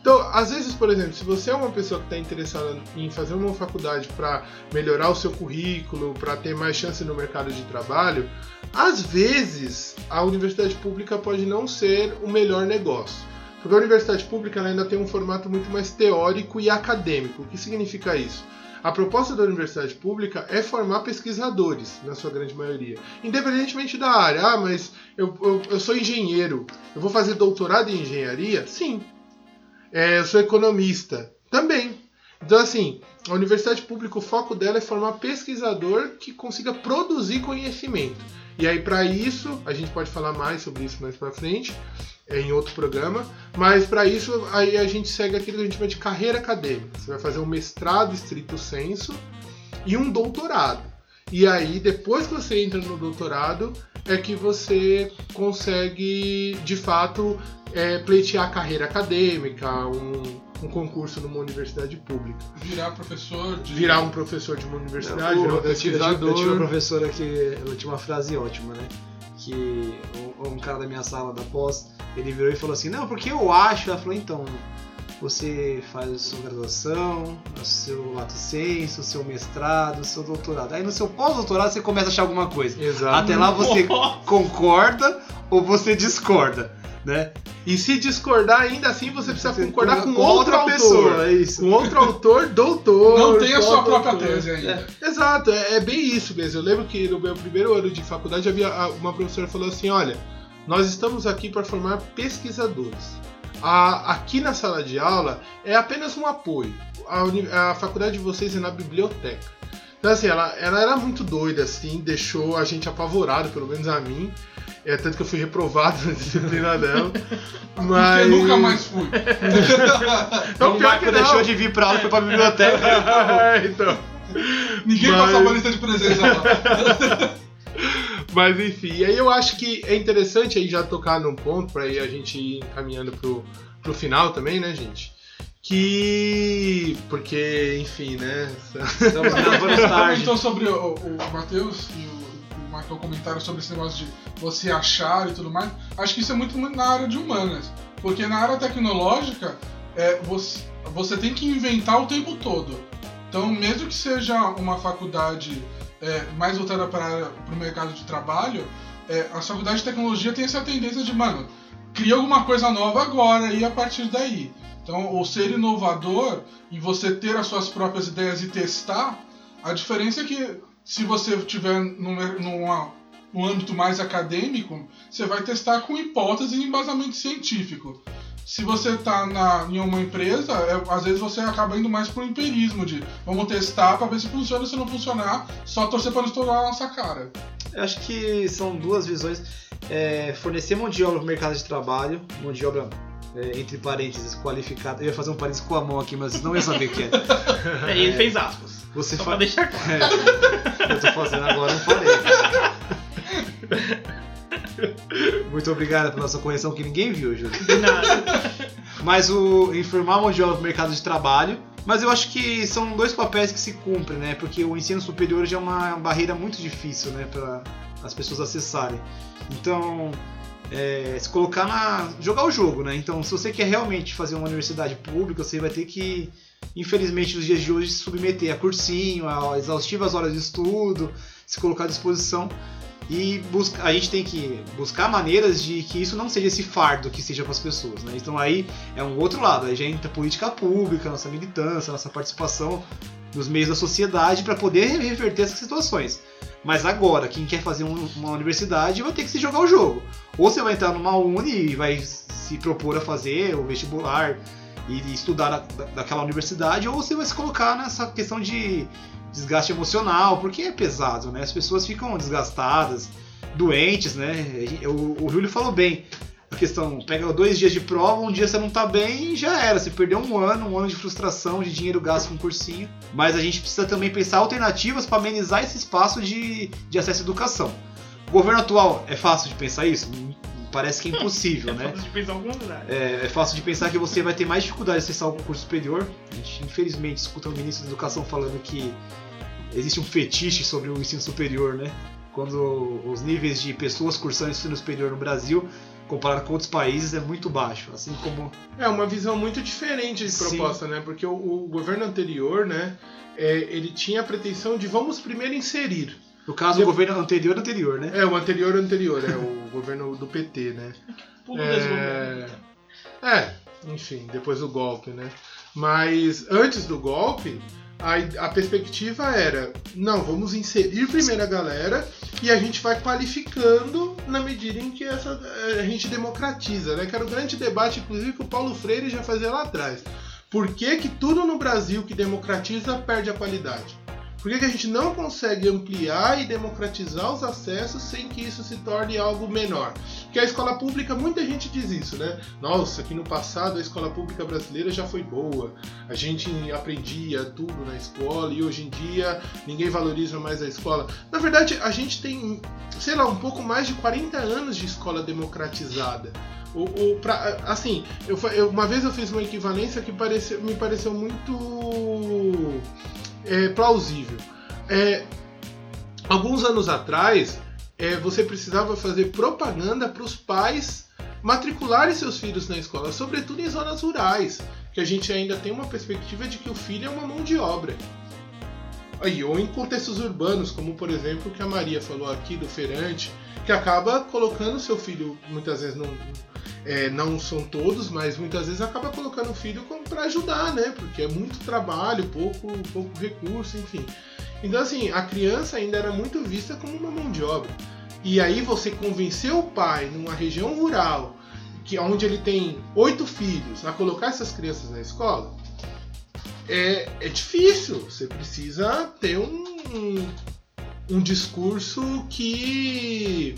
Então, às vezes, por exemplo, se você é uma pessoa que está interessada em fazer uma faculdade para melhorar o seu currículo, para ter mais chance no mercado de trabalho, às vezes a universidade pública pode não ser o melhor negócio. Porque a universidade pública ainda tem um formato muito mais teórico e acadêmico. O que significa isso? A proposta da universidade pública é formar pesquisadores, na sua grande maioria. Independentemente da área. Ah, mas eu, eu, eu sou engenheiro, eu vou fazer doutorado em engenharia? Sim. É, eu sou economista? Também. Então, assim, a universidade pública, o foco dela é formar pesquisador que consiga produzir conhecimento. E aí, para isso, a gente pode falar mais sobre isso mais para frente, em outro programa, mas para isso aí a gente segue aquilo que a gente chama de carreira acadêmica. Você vai fazer um mestrado estrito senso e um doutorado. E aí, depois que você entra no doutorado, é que você consegue, de fato, é, pleitear carreira acadêmica, um, um concurso numa universidade pública. Virar professor de. Virar um professor de uma universidade, virar um eu, tive, eu, tive, eu tive uma pesquisador. professora que ela tinha uma frase ótima, né? Que um, cara da minha sala da pós, ele virou e falou assim, não, porque eu acho, ela falou, então, você faz a sua graduação, o seu lato senso, o seu mestrado, o seu doutorado. Aí no seu pós-doutorado você começa a achar alguma coisa. Exato. Até lá você [LAUGHS] Nossa. concorda ou você discorda, né? E se discordar, ainda assim você precisa Você concordar com, com outra autor. pessoa, é isso. Com outro autor, doutor. Não tem a sua própria tese ainda. Exato, é, é bem isso mesmo. Eu lembro que no meu primeiro ano de faculdade havia a- uma professora falou assim: olha, nós estamos aqui para formar pesquisadores. A- aqui na sala de aula é apenas um apoio. A, a faculdade de vocês é na biblioteca. Então, assim, ela, ela era muito doida, assim, deixou a gente apavorado, pelo menos a mim. É, tanto que eu fui reprovado [LAUGHS] na disciplina dela. [LAUGHS] Mas. Porque nunca mais fui. [LAUGHS] Então, o pior Marco deixou de vir pra aula e foi pra biblioteca. É, então. Ninguém Mas- passava a lista de presença lá. Mas enfim, e aí eu acho que é interessante aí já tocar num ponto para aí a gente ir encaminhando pro, pro final também, né, gente? Que. Porque, enfim, né? Estamos gravando tarde. comentou sobre o, o Matheus e o, o Marcão comentaram sobre esse negócio de você achar e tudo mais. Acho que isso é muito na área de humanas. Porque na área tecnológica, é, você, você tem que inventar o tempo todo. Então, mesmo que seja uma faculdade é, mais voltada para o mercado de trabalho, é, as faculdades de tecnologia têm essa tendência de, mano, cria alguma coisa nova agora e a partir daí. Então, o ser inovador e você ter as suas próprias ideias e testar, a diferença é que se você tiver num, numa, num âmbito mais acadêmico, você vai testar com hipótese e embasamento científico. Se você está em uma empresa, é, às vezes você acaba indo mais pro empirismo de vamos testar para ver se funciona, se não funcionar, só torcer para não estourar a nossa cara. Eu acho que são duas visões. É, fornecer mão de obra para o mercado de trabalho, mão de obra, é, entre parênteses, qualificada. Eu ia fazer um parênteses com a mão aqui, mas não ia saber o que é. Aí [LAUGHS] ele fez aspas. Você Só fa- pra deixar claro. É, eu tô fazendo agora um parênteses. Muito obrigado pela sua correção que ninguém viu, Júlio. De nada. Mas o informar mão de obra mercado de trabalho. Mas eu acho que são dois papéis que se cumprem, né? Porque o ensino superior já é uma barreira muito difícil, né? Para as pessoas acessarem. Então, é, se colocar na. jogar o jogo, né? Então, se você quer realmente fazer uma universidade pública, você vai ter que, infelizmente, nos dias de hoje, se submeter a cursinho, a exaustivas horas de estudo, se colocar à disposição. E busca, a gente tem que buscar maneiras de que isso não seja esse fardo que seja para as pessoas. Né? Então aí é um outro lado, aí já entra política pública, nossa militância, nossa participação nos meios da sociedade para poder reverter essas situações. Mas agora, quem quer fazer um- uma universidade vai ter que se jogar o jogo. Ou você vai entrar numa uni e vai se propor a fazer o vestibular e e estudar da- da- daquela universidade, ou você vai se colocar nessa questão de desgaste emocional, porque é pesado, né? As pessoas ficam desgastadas, doentes, né? O, o Júlio falou bem. Questão, pega dois dias de prova, um dia você não tá bem e já era. Você perdeu um ano, um ano de frustração, de dinheiro gasto com cursinho. Mas a gente precisa também pensar alternativas para amenizar esse espaço de, de acesso à educação. O governo atual, é fácil de pensar isso? Parece que é impossível, [LAUGHS] né? Fácil de pensar contrário. É, é fácil de pensar que você vai ter mais dificuldade de acessar algum curso superior. A gente, infelizmente, escuta o ministro da Educação falando que existe um fetiche sobre o ensino superior, né? Quando os níveis de pessoas cursando ensino superior no Brasil, comparado com outros países, é muito baixo. Assim como. É uma visão muito diferente de Sim. proposta, né? Porque o, o governo anterior, né, é, ele tinha a pretensão de vamos primeiro inserir. No caso, Eu- o governo anterior anterior, né? É, o anterior anterior, é o [LAUGHS] governo do PT, né? Pulo. É, é, enfim, depois do golpe, né? Mas antes do golpe, a, a perspectiva era: não, vamos inserir primeiro a galera e a gente vai qualificando na medida em que essa, a gente democratiza, né? Que era o grande debate, inclusive, que o Paulo Freire já fazia lá atrás. Por que, que tudo no Brasil que democratiza perde a qualidade? Por que, que a gente não consegue ampliar e democratizar os acessos sem que isso se torne algo menor? que a escola pública, muita gente diz isso, né? Nossa, que no passado a escola pública brasileira já foi boa, a gente aprendia tudo na escola e hoje em dia ninguém valoriza mais a escola. Na verdade, a gente tem, sei lá, um pouco mais de 40 anos de escola democratizada. O, o, pra, assim, eu, eu, uma vez eu fiz uma equivalência que pareceu, me pareceu muito é, plausível. É, alguns anos atrás, é, você precisava fazer propaganda para os pais matricularem seus filhos na escola, sobretudo em zonas rurais, que a gente ainda tem uma perspectiva de que o filho é uma mão de obra. Aí, ou em contextos urbanos, como por exemplo o que a Maria falou aqui do feirante, que acaba colocando seu filho, muitas vezes não, é, não são todos, mas muitas vezes acaba colocando o filho para ajudar, né? Porque é muito trabalho, pouco, pouco recurso, enfim. Então, assim, a criança ainda era muito vista como uma mão de obra. E aí você convencer o pai numa região rural, que onde ele tem oito filhos, a colocar essas crianças na escola, é, é difícil. Você precisa ter um, um discurso que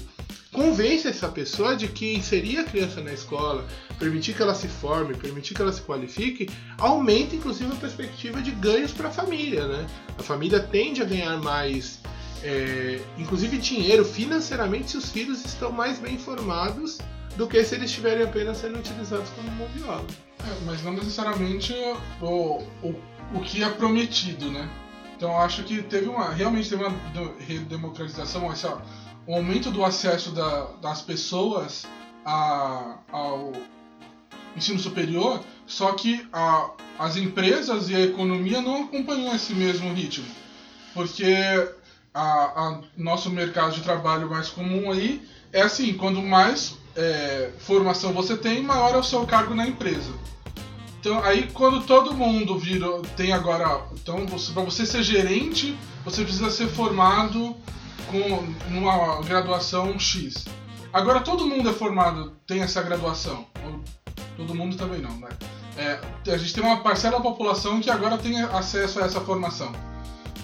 convence essa pessoa de que inserir a criança na escola, permitir que ela se forme, permitir que ela se qualifique, aumenta inclusive a perspectiva de ganhos para a família, né? A família tende a ganhar mais, é, inclusive dinheiro financeiramente, se os filhos estão mais bem formados do que se eles estiverem apenas sendo utilizados como obra. É, mas não necessariamente o, o, o que é prometido, né? Então acho que teve uma realmente teve uma redemocratização, essa o aumento do acesso da, das pessoas a, ao ensino superior, só que a, as empresas e a economia não acompanham esse mesmo ritmo. Porque a nosso mercado de trabalho mais comum aí é assim, quando mais é, formação você tem, maior é o seu cargo na empresa. Então aí quando todo mundo vira, tem agora, então para você ser gerente, você precisa ser formado com numa graduação X. Agora todo mundo é formado, tem essa graduação. Todo mundo também não, né? É, a gente tem uma parcela da população que agora tem acesso a essa formação.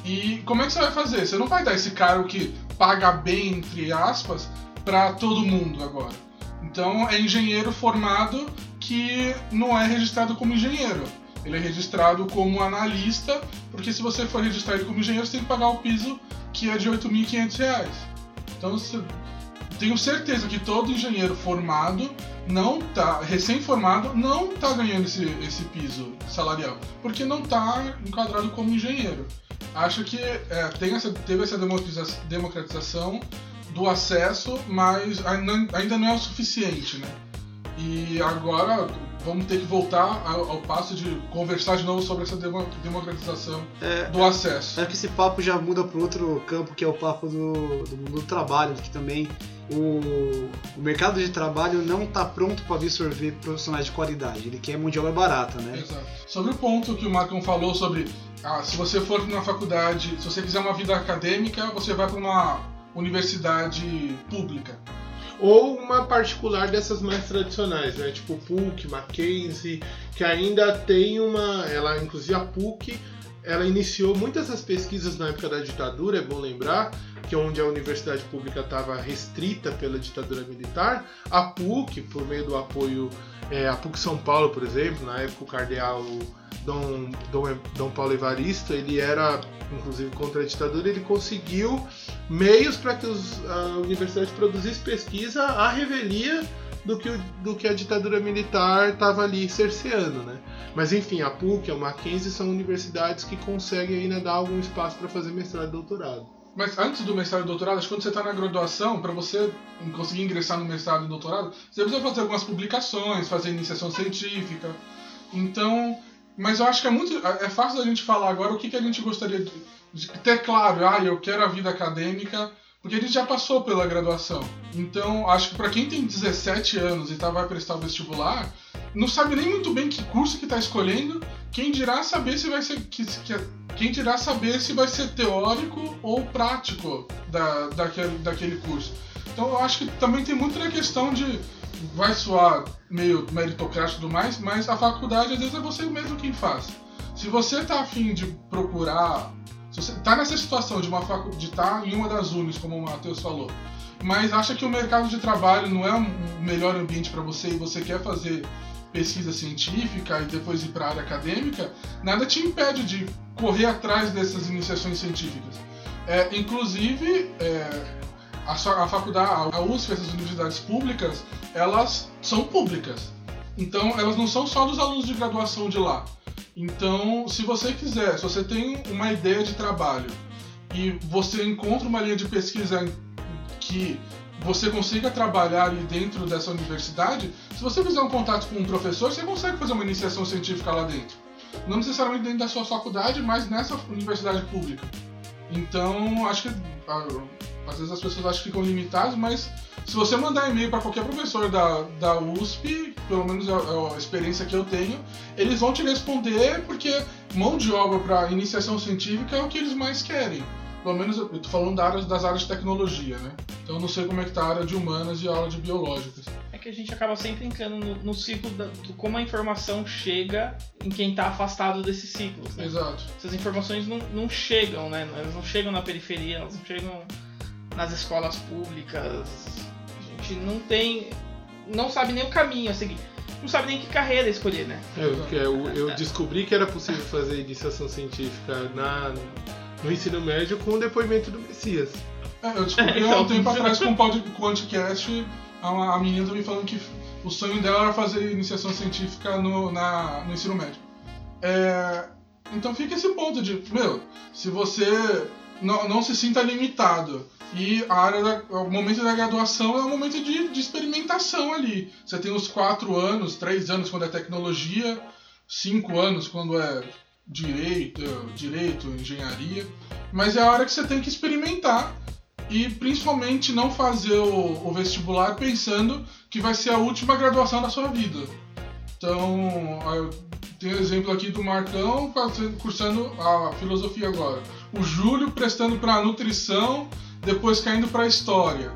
E como é que você vai fazer? Você não vai dar esse cargo que paga bem, entre aspas, para todo mundo agora. Então é engenheiro formado que não é registrado como engenheiro. Ele é registrado como analista, porque se você for registrado como engenheiro, você tem que pagar o piso que é de R$ 8.500. Então, tenho certeza que todo engenheiro formado não tá recém-formado não tá ganhando esse, esse piso salarial porque não tá enquadrado como engenheiro acho que é, tem essa, teve essa democratização do acesso mas ainda, não é o suficiente né e agora vamos ter que voltar ao, ao, passo de conversar de novo sobre essa democratização é, do acesso. É que esse papo já muda para outro campo, que é o papo do, do mundo do trabalho, que também o, o mercado de trabalho não está pronto para absorver profissionais de qualidade. Ele quer mão de obra barata, né? Exato. Sobre o ponto que o Marcon falou sobre ah, se você for na faculdade, se você quiser uma vida acadêmica, você vai para uma universidade pública ou uma particular dessas mais tradicionais, né? Tipo PUC, Mackenzie, que ainda tem uma, ela inclusive a PUC, ela iniciou muitas das pesquisas na época da ditadura, é bom lembrar, que é onde a universidade pública estava restrita pela ditadura militar, a PUC, por meio do apoio, é, a PUC São Paulo, por exemplo, na época o cardeal Dom, Dom, Dom Paulo Evaristo, ele era, inclusive, contra a ditadura, ele conseguiu meios para que os, a universidade produzisse pesquisa à revelia do que, do que a ditadura militar estava ali cerceando, né? Mas enfim, a PUC, a Mackenzie são universidades que conseguem ainda dar algum espaço para fazer mestrado e doutorado. Mas antes do mestrado e doutorado, acho que quando você está na graduação, para você conseguir ingressar no mestrado e doutorado, você precisa fazer algumas publicações, fazer iniciação científica. Então, mas eu acho que é muito. É fácil a gente falar agora o que, que a gente gostaria de, de ter claro. Ah, eu quero a vida acadêmica, porque gente já passou pela graduação. Então, acho que para quem tem 17 anos e tá, vai prestar o vestibular, não sabe nem muito bem que curso que está escolhendo. Quem dirá saber se vai ser. Que, que, quem dirá saber se vai ser teórico ou prático da, daquele, daquele curso. Então eu acho que também tem muito na questão de vai soar meio meritocrático e tudo mais, mas a faculdade às vezes é você mesmo quem faz. Se você tá afim de procurar, se você tá nessa situação de uma de estar tá em uma das unis, como o Matheus falou, mas acha que o mercado de trabalho não é o melhor ambiente para você e você quer fazer pesquisa científica e depois ir para a área acadêmica, nada te impede de correr atrás dessas iniciações científicas. É, inclusive, é, a, a faculdade, a USP, essas universidades públicas, elas são públicas. Então, elas não são só dos alunos de graduação de lá. Então, se você quiser, se você tem uma ideia de trabalho e você encontra uma linha de pesquisa que você consiga trabalhar ali dentro dessa universidade, se você fizer um contato com um professor, você consegue fazer uma iniciação científica lá dentro. Não necessariamente dentro da sua faculdade, mas nessa universidade pública. Então, acho que às vezes as pessoas acham que ficam limitadas, mas se você mandar e-mail para qualquer professor da, da USP, pelo menos é, é a experiência que eu tenho, eles vão te responder porque mão de obra para iniciação científica é o que eles mais querem. Pelo menos eu tô falando das áreas de tecnologia, né? Então eu não sei como é que tá a área de humanas e a área de biológicas. É que a gente acaba sempre entrando no, no ciclo da, de como a informação chega em quem está afastado desses ciclos. Né? Exato. Essas informações não, não chegam, né? Elas não chegam na periferia, elas não chegam nas escolas públicas. A gente não tem. não sabe nem o caminho a seguir. Não sabe nem que carreira escolher, né? Eu, eu, eu descobri que era possível fazer iniciação científica na, no ensino médio com o depoimento do Messias. É, eu descobri [LAUGHS] há um tempo [LAUGHS] atrás com o podcast a, a menina também falando que o sonho dela era fazer iniciação científica no, na, no ensino médio. É, então fica esse ponto de, meu, se você não, não se sinta limitado e a área da, o momento da graduação é um momento de, de experimentação ali. Você tem os quatro anos, três anos quando é tecnologia, cinco anos quando é direito, direito, engenharia, mas é a hora que você tem que experimentar e principalmente não fazer o, o vestibular pensando que vai ser a última graduação da sua vida. Então, tem o exemplo aqui do Marcão cursando a filosofia agora. O Júlio prestando para nutrição, depois caindo para história.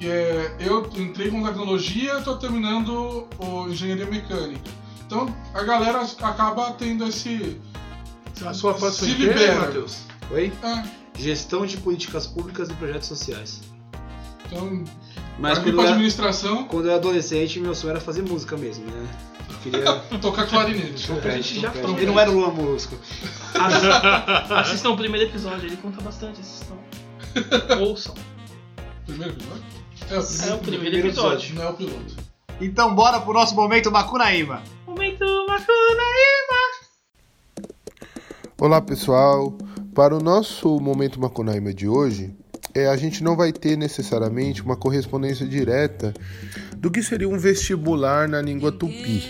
É, eu entrei com tecnologia, estou terminando o engenharia mecânica. Então a galera acaba tendo esse. A sua paixão se libera. Matheus? Oi? É, Gestão de políticas públicas e projetos sociais. então, Mas quando eu, era, administração, quando eu era adolescente, meu sonho era fazer música mesmo, né? Eu queria. [LAUGHS] tocar clarinete. trompete, já trompete. foi. E não era o Lula Molusco. [LAUGHS] Assistam o primeiro episódio, ele conta bastante, assistam. [LAUGHS] Ouçam. Primeiro episódio? É, o primeiro, É o primeiro episódio. Não é o piloto. Então bora pro nosso momento Macunaíma. Momento Macunaíma! Olá pessoal, para o nosso momento Macunaíma de hoje, é, a gente não vai ter necessariamente uma correspondência direta do que seria um vestibular na língua tupi,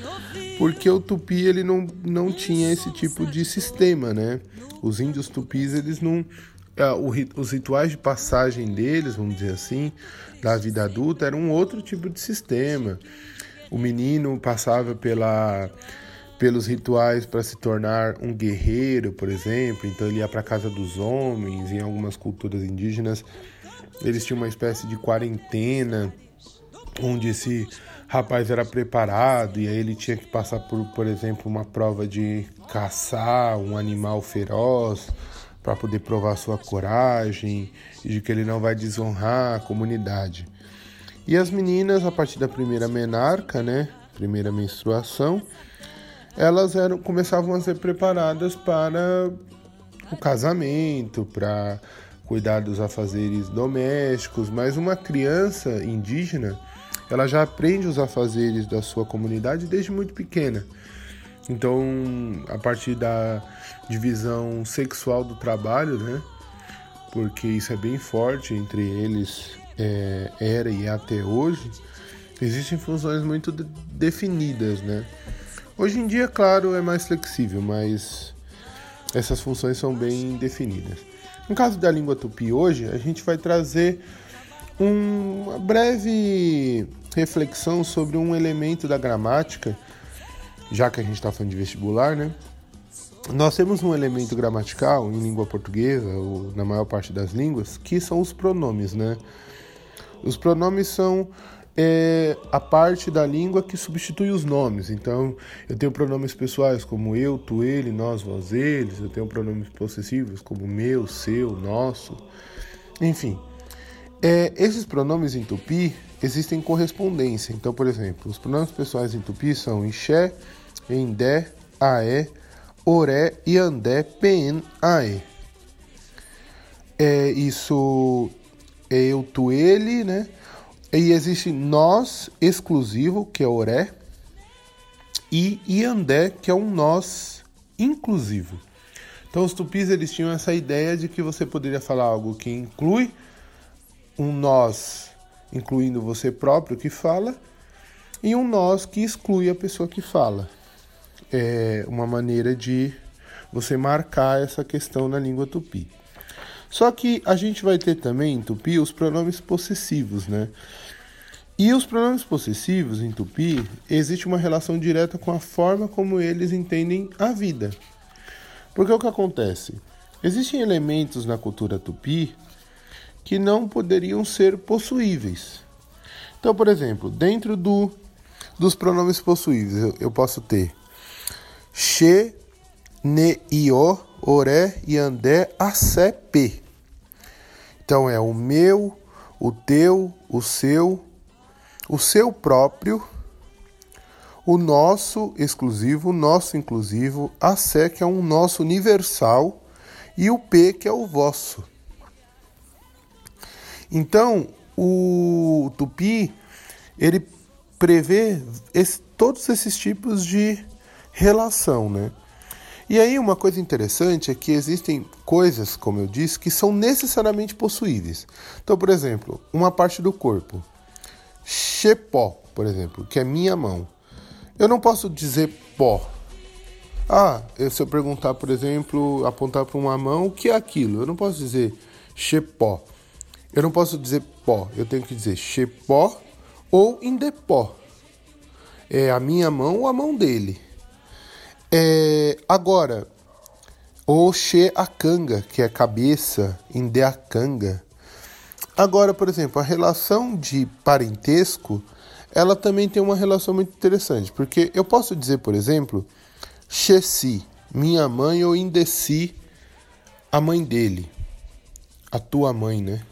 [LAUGHS] porque o tupi ele não, não tinha esse tipo de sistema, né? Os índios tupis eles não ri- os rituais de passagem deles, vamos dizer assim, da vida adulta era um outro tipo de sistema. O menino passava pela pelos rituais para se tornar um guerreiro, por exemplo. Então ele ia para a casa dos homens. Em algumas culturas indígenas, eles tinham uma espécie de quarentena, onde esse rapaz era preparado e aí ele tinha que passar por, por exemplo, uma prova de caçar um animal feroz para poder provar sua coragem e de que ele não vai desonrar a comunidade. E as meninas, a partir da primeira menarca, né, primeira menstruação, elas eram, começavam a ser preparadas para o casamento, para cuidar dos afazeres domésticos, mas uma criança indígena, ela já aprende os afazeres da sua comunidade desde muito pequena. Então, a partir da divisão sexual do trabalho, né? Porque isso é bem forte entre eles, é, era e é até hoje, existem funções muito de- definidas, né? Hoje em dia, claro, é mais flexível, mas essas funções são bem definidas. No caso da língua tupi hoje, a gente vai trazer um- uma breve reflexão sobre um elemento da gramática, já que a gente está falando de vestibular, né? Nós temos um elemento gramatical em língua portuguesa, ou na maior parte das línguas, que são os pronomes, né? Os pronomes são é, a parte da língua que substitui os nomes. Então, eu tenho pronomes pessoais como eu, tu, ele, nós, vós, eles. Eu tenho pronomes possessivos como meu, seu, nosso. Enfim, É, esses pronomes em tupi existem correspondência. Então, por exemplo, os pronomes pessoais em tupi são Ixé, Endé, Aé, Oré, Iandé, Pen, Aé. É, isso é eu, tu, ele, né? E existe nós exclusivo, que é Oré, e Iandé, que é um nós inclusivo. Então os tupis eles tinham essa ideia de que você poderia falar algo que inclui um nós, incluindo você próprio que fala, e um nós que exclui a pessoa que fala. É uma maneira de você marcar essa questão na língua tupi. Só que a gente vai ter também em tupi os pronomes possessivos, né? E os pronomes possessivos em tupi existe uma relação direta com a forma como eles entendem a vida. Porque o que acontece? Existem elementos na cultura tupi que não poderiam ser possuíveis. Então, por exemplo, dentro do, dos pronomes possuíveis, eu, eu posso ter che, ne, io, oré, iandé, acé, p. Então é o meu, o teu, o seu, o seu próprio, o nosso exclusivo, o nosso inclusivo, a sé que é um nosso universal e o p que é o vosso. Então, o tupi ele prevê esse, todos esses tipos de relação, né? E aí uma coisa interessante é que existem coisas, como eu disse, que são necessariamente possuíveis. Então, por exemplo, uma parte do corpo, chepó, por exemplo, que é minha mão. Eu não posso dizer pó. Ah, se eu perguntar, por exemplo, apontar para uma mão, o que é aquilo? Eu não posso dizer chepó. Eu não posso dizer pó. Eu tenho que dizer chepó ou indepó. É a minha mão ou a mão dele. É, agora, o She Akanga, que é cabeça, Indeakanga. Agora, por exemplo, a relação de parentesco, ela também tem uma relação muito interessante, porque eu posso dizer, por exemplo, Shesi, minha mãe, ou Indeci, a mãe dele, a tua mãe, né?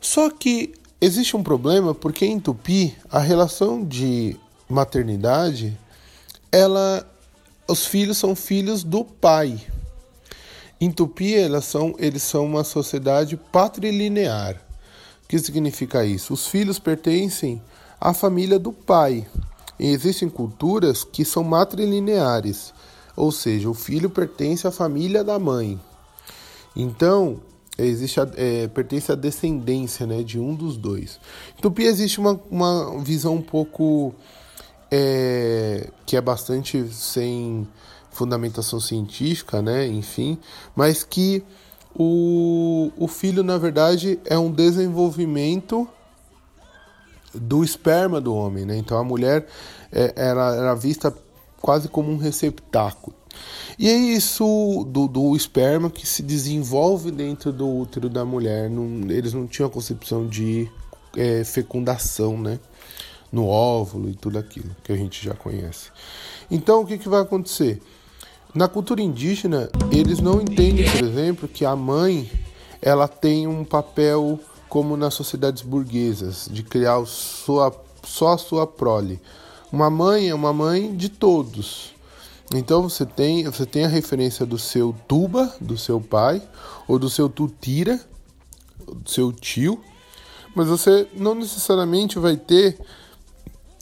Só que existe um problema porque em Tupi a relação de maternidade ela os filhos são filhos do pai. Em Tupi, elas são, eles são uma sociedade patrilinear. O que significa isso? Os filhos pertencem à família do pai. E existem culturas que são matrilineares, ou seja, o filho pertence à família da mãe. Então, existe a, é, pertence à descendência né, de um dos dois. Em Tupi existe uma, uma visão um pouco é, que é bastante sem fundamentação científica, né? Enfim, mas que o, o filho, na verdade, é um desenvolvimento do esperma do homem, né? Então a mulher é, era, era vista quase como um receptáculo. E é isso do, do esperma que se desenvolve dentro do útero da mulher. Não, eles não tinham a concepção de é, fecundação, né? no óvulo e tudo aquilo que a gente já conhece. Então, o que, que vai acontecer? Na cultura indígena, eles não entendem, por exemplo, que a mãe ela tem um papel como nas sociedades burguesas, de criar sua, só a sua prole. Uma mãe é uma mãe de todos. Então você tem, você tem a referência do seu tuba, do seu pai, ou do seu tutira, do seu tio, mas você não necessariamente vai ter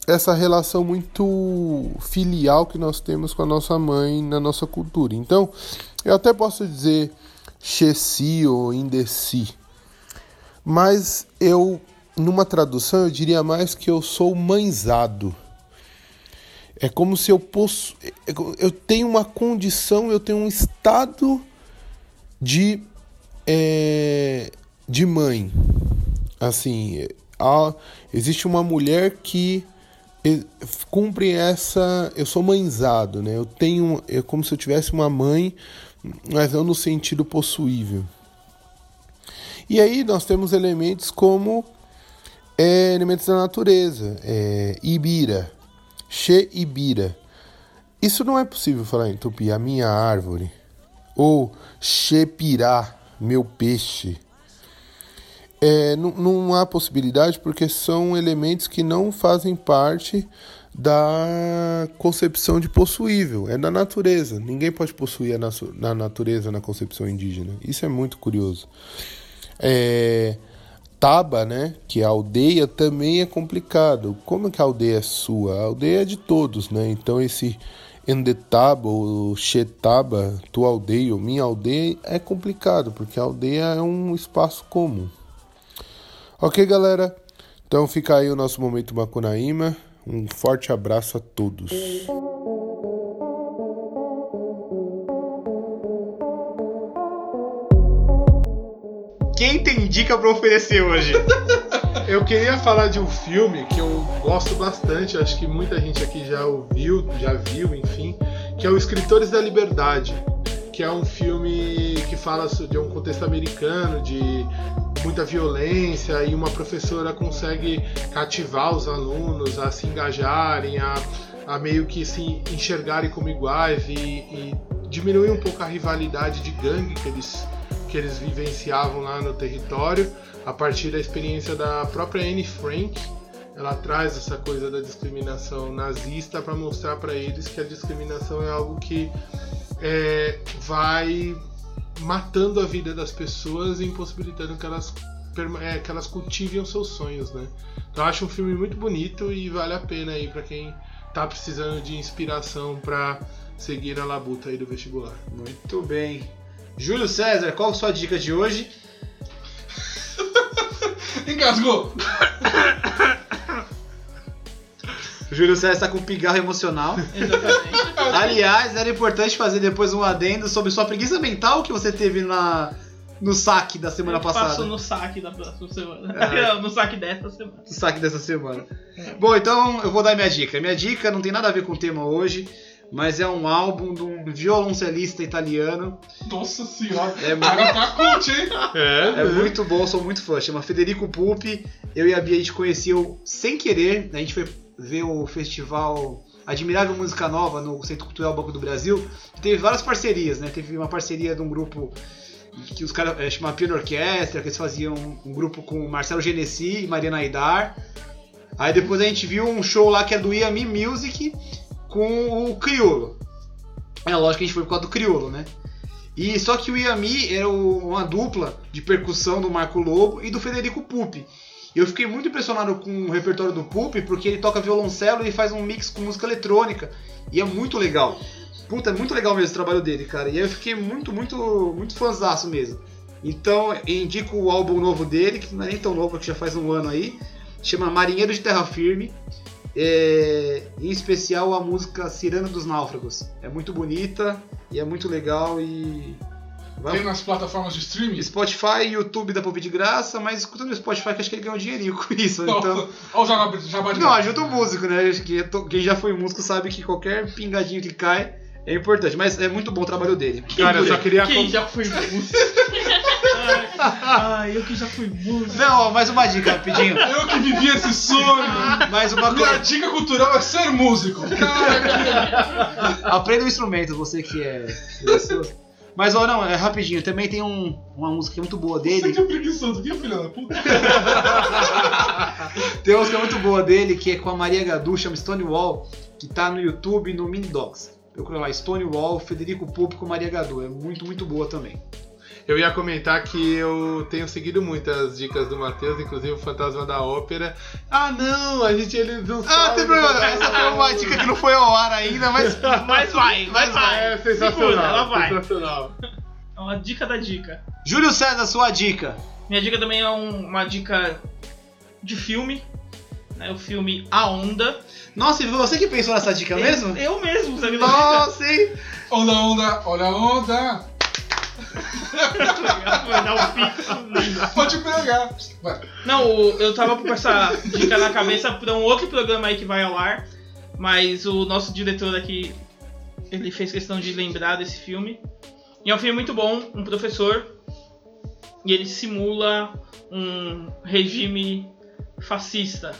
essa relação muito filial que nós temos com a nossa mãe na nossa cultura. Então, eu até posso dizer Chessi ou Indeci, mas eu, numa tradução, eu diria mais que eu sou mãezado. É como se eu posso. Eu tenho uma condição, eu tenho um estado de. É, de mãe. Assim, há, existe uma mulher que cumpre essa. Eu sou mãezado, né? Eu tenho. É como se eu tivesse uma mãe, mas não no sentido possuível. E aí nós temos elementos como é, elementos da natureza, é, Ibira, She Ibira. Isso não é possível falar em tupi, a minha árvore. Ou Shepirá, meu peixe. É, não, não há possibilidade porque são elementos que não fazem parte da concepção de possuível, é da natureza. Ninguém pode possuir na, na natureza na concepção indígena. Isso é muito curioso. É, Taba, né, que é a aldeia, também é complicado. Como é que a aldeia é sua? A aldeia é de todos, né? Então esse Endetaba ou Xetaba, tua aldeia ou minha aldeia, é complicado, porque a aldeia é um espaço comum. Ok, galera? Então fica aí o nosso momento Macunaíma. Um forte abraço a todos. Quem tem dica pra oferecer hoje? [LAUGHS] Eu queria falar de um filme que eu gosto bastante, acho que muita gente aqui já ouviu, já viu, enfim, que é o Escritores da Liberdade, que é um filme que fala de um contexto americano, de muita violência e uma professora consegue cativar os alunos a se engajarem, a, a meio que se enxergarem como iguais e, e diminuir um pouco a rivalidade de gangue que eles, que eles vivenciavam lá no território a partir da experiência da própria Anne Frank. Ela traz essa coisa da discriminação nazista para mostrar para eles que a discriminação é algo que é, vai matando a vida das pessoas e impossibilitando que elas, é, que elas cultivem os seus sonhos, né? Então eu acho um filme muito bonito e vale a pena aí para quem tá precisando de inspiração para seguir a labuta aí do vestibular. Muito bem. Júlio César, qual a sua dica de hoje? [LAUGHS] Engasgou! [LAUGHS] Júlio César está com pigarro emocional. [LAUGHS] Exatamente. Aliás, era importante fazer depois um adendo sobre sua preguiça mental que você teve na, no saque da semana Eu passada. Passo no saque da próxima semana. É. [LAUGHS] no saque desta semana. No saque dessa semana. Bom, então eu vou dar minha dica. Minha dica não tem nada a ver com o tema hoje, mas é um álbum de um violoncelista italiano. Nossa senhora! É O cara tá cult, hein? É, É muito bom, sou muito fã. Chama Federico Pulpi. Eu e a Bia a gente conheceu sem querer. A gente foi ver o festival Admirável Música Nova no Centro Cultural Banco do Brasil. Teve várias parcerias, né? Teve uma parceria de um grupo que os caras é, chama Piano Orquestra, que eles faziam um grupo com Marcelo Genesi e Mariana Aidar. Aí depois a gente viu um show lá que é do Yami Music com o Criolo. É lógico que a gente foi por causa do Criolo, né? E só que o Yami era o- uma dupla de percussão do Marco Lobo e do Federico Pupi. Eu fiquei muito impressionado com o repertório do Pupi, porque ele toca violoncelo e faz um mix com música eletrônica. E é muito legal. Puta, é muito legal mesmo o trabalho dele, cara. E eu fiquei muito, muito, muito fãzaço mesmo. Então, indico o álbum novo dele, que não é nem tão novo, que já faz um ano aí. Chama Marinheiro de Terra Firme. É, em especial a música Cirana dos Náufragos. É muito bonita e é muito legal e. Vai- Tem nas plataformas de streaming? Spotify e YouTube dá pra ouvir de graça, mas escutando no Spotify que acho que ele ganhou um dinheirinho [LAUGHS] com isso. Então. Olha o jabá, de Não, ajuda o músico, né? Quem já foi músico sabe que qualquer pingadinho que cai é importante. Mas é muito bom o trabalho dele. Cara, eu só queria. Quem já foi músico? [LAUGHS] Ai, ai, eu que já fui músico. Não, ó, mais uma dica, rapidinho. Eu que vivi esse sonho! Mais uma Minha coisa. dica cultural é ser músico! Cara, [LAUGHS] Aprenda o instrumento, você que é. Mas, ó, não, é rapidinho. Também tem um- uma música muito boa você dele. que é preguiçoso, que filho da puta! [LAUGHS] Tem uma música muito boa dele que é com a Maria Gadu, chama Stonewall, que tá no YouTube no Mini Dogs. Procura lá, Stonewall, Federico Pupo com Maria Gadu. É muito, muito boa também. Eu ia comentar que eu tenho seguido muitas dicas do Matheus, inclusive o Fantasma da Ópera. Ah, não, a gente eles não Ah, tem problema. Essa foi uma dica que não foi ao ar ainda, mas. [LAUGHS] Mas vai, mas vai. É sensacional. Segura, ela vai. Sensacional. É uma dica da dica. Júlio César, sua dica. Minha dica também é um- uma dica de filme. Né, o filme A Onda. Nossa, e você que pensou nessa dica mesmo? Eu mesmo, sabe? da Nossa, hein? Onda, onda, olha a onda! Pode pegar! Vai. Não, eu tava com essa dica na cabeça pra um outro programa aí que vai ao ar. Mas o nosso diretor aqui, ele fez questão de lembrar desse filme. E é um filme muito bom, um professor. E ele simula um regime fascista.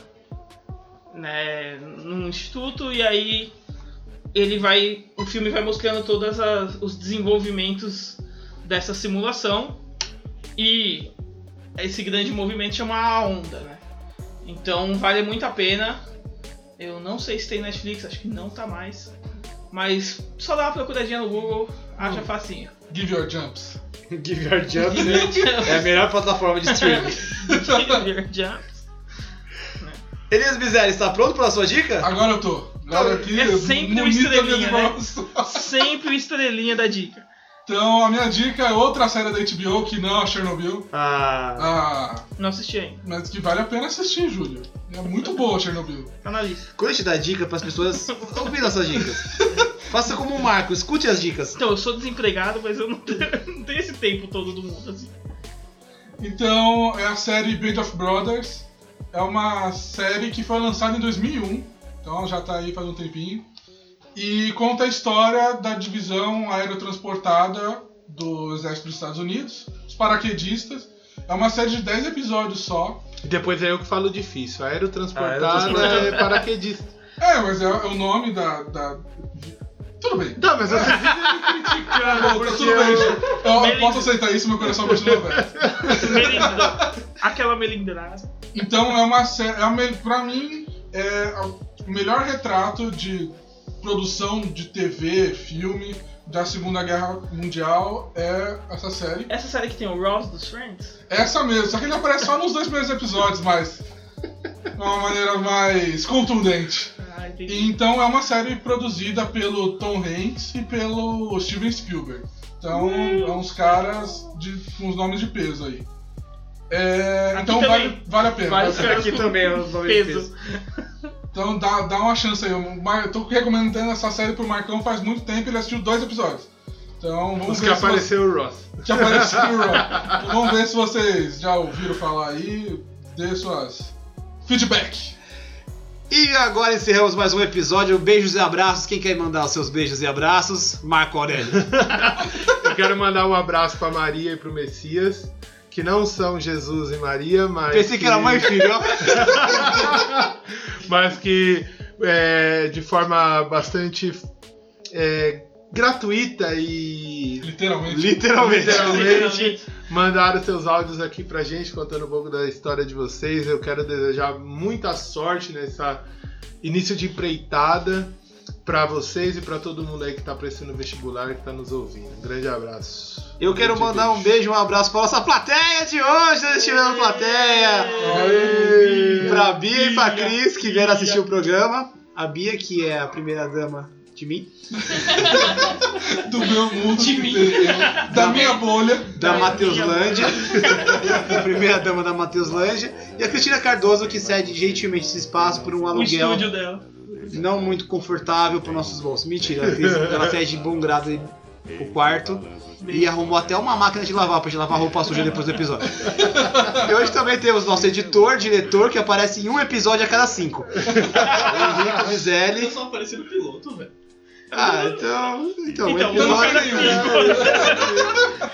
Né, num instituto e aí ele vai o filme vai mostrando todos os desenvolvimentos dessa simulação e esse grande movimento chama a onda, né? Então vale muito a pena. Eu não sei se tem Netflix, acho que não tá mais. Mas só dá uma procuradinha no Google, acha facinho. Give your jumps. [LAUGHS] Give Your Jump né? é a melhor plataforma de streaming. [LAUGHS] Give your jumps. [LAUGHS] Elias Bizelli, está pronto para a sua dica? Agora eu tô. Agora aqui, É sempre o estrelinha, né? Sempre o estrelinha da dica. Então, a minha dica é outra série da HBO que não é a Chernobyl. Ah, Ah, Não assisti ainda. mas que vale a pena assistir, Júlio. É muito boa a Chernobyl. Tá na lista. quando a gente dá dica para as pessoas ouvir nossas dicas, faça como o Marco, escute as dicas. Então, eu sou desempregado, mas eu não tenho, [LAUGHS] não tenho esse tempo todo do mundo assim. Então, é a série Band of Brothers. É uma série que foi lançada em 2001. Então, já tá aí faz um tempinho. E conta a história da divisão aerotransportada do Exército dos Estados Unidos, os paraquedistas. É uma série de 10 episódios só. Depois é eu que falo difícil. Aerotransportada Aerotransportada. é paraquedista. É, mas é, é o nome da, da- Tudo bem. Não, mas você vive me criticando, Tá porque tudo bem. eu... Eu, posso aceitar isso, meu coração continua aberto. Melindra. Aquela melindrada. Então é uma série. É me- pra mim, é o melhor retrato de produção de TV, filme da Segunda Guerra Mundial é essa série. Essa série que tem o Ross dos Friends? Essa mesmo, só que ele aparece só nos dois primeiros episódios, mas. De uma maneira mais contundente. Ah, entendi. E então é uma série produzida pelo Tom Hanks e pelo Steven Spielberg. Então é uns caras de, com os nomes de peso aí. É, então vale, vale a pena. Vale a pena. caras Aqui também é os nomes de peso. Então dá, dá uma chance aí. O Eu tô recomendando essa série pro Marcão faz muito tempo ele assistiu dois episódios. Então vamos Os ver que se apareceu o Ross. você- que apareceu o Raw. [LAUGHS] Então, vamos ver se vocês já ouviram falar aí. Dê suas feedback. E agora encerramos mais um episódio. Beijos e abraços. Quem quer mandar os seus beijos e abraços? Marco Aurélio. [LAUGHS] Eu quero mandar um abraço pra Maria e pro Messias, que não são Jesus e Maria, mas. Pensei que era mãe e filho. ó. [LAUGHS] mas que é, de forma bastante é, gratuita e Literalmente. Literalmente. literalmente mandaram seus áudios aqui pra gente contando um pouco da história de vocês. Eu quero desejar muita sorte nessa início de empreitada pra vocês e pra todo mundo aí que tá prestando vestibular e que tá nos ouvindo. Um grande abraço. Eu quero Grande mandar um beijo um abraço pra nossa plateia de hoje. Nós tivemos plateia. Aê! Pra Bia e pra Cris que vieram assistir o programa. A Bia, que é a primeira dama de mim, [LAUGHS] Do meu mundo. Da minha bolha. da Mateuslândia. a primeira dama da Mateuslândia. E a Cristina Cardoso, que cede gentilmente esse espaço por um O aluguel estúdio dela. Não muito confortável para nossos bolsos. Mentira, ela cede de bom grado o quarto. E arrumou até uma máquina de lavar pra gente lavar roupa suja depois do episódio. E hoje também temos nosso editor, diretor, que aparece em um episódio a cada cinco. [LAUGHS] Henrique Vizelli. só apareci no piloto, velho. Ah, então. Então, Então, um a cada cinco.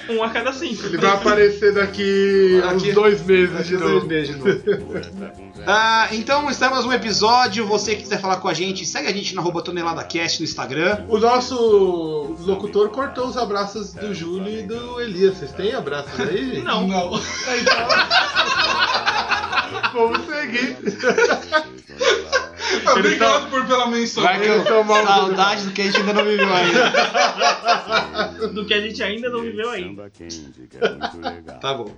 [LAUGHS] um a cada cinco. Ele vai aparecer daqui Aqui- uns dois meses Daqui de dois novo. meses de novo. [LAUGHS] Ah, então estamos no episódio. Você que quiser falar com a gente, segue a gente no arroba ToneladaCast no Instagram. O nosso locutor cortou os abraços do Júlio e do Elias. Vocês têm abraços aí, gente? Não. Não. Vamos seguir. [LAUGHS] [LAUGHS] Obrigado por pela menção. Vai que eu sou mal. Saudades do que a gente ainda não viveu ainda. [LAUGHS] Do que a gente ainda não viveu ainda. Tá bom.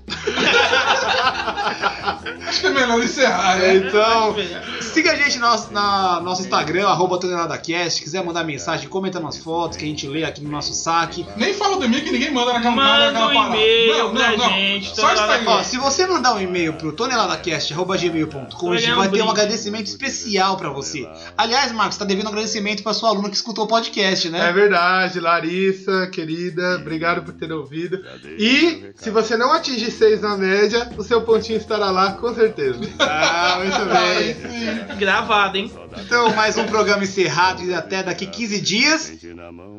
Acho que é melhor encerrar, né? Então, siga a gente no nosso, na nosso Instagram, arroba ToneladaCast. Se quiser mandar mensagem, comenta nas fotos que a gente lê aqui no nosso saque. Nem fala do e-mail que ninguém manda naquela Manda naquela um parada. e-mail Não, pra não, não. gente, Só Instagram. Ó, se você mandar um e-mail pro toneladacast.gmail.com, a gente vai ter um agradecimento especial pra você. Aliás, Marcos, tá devendo um agradecimento pra sua aluna que escutou o podcast, É né? verdade, Larissa, querida, obrigado por ter ouvido. E se você não atingir seis na média, o seu pontinho estará lá com certeza. [LAUGHS] Ah, muito bem. Gravado, hein? Então, mais um programa encerrado e até daqui 15 dias.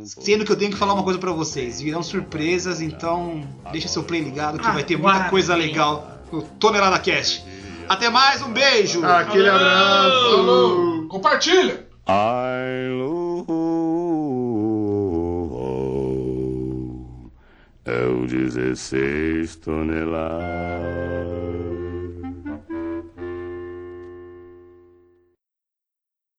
Sendo que eu tenho que falar uma coisa pra vocês. Virão surpresas, então deixa seu play ligado que vai ter muita coisa legal no Tonelada Cast. Até mais, um beijo! Aquele Falou! abraço. Falou. Compartilha. É o 16 16 toneladas.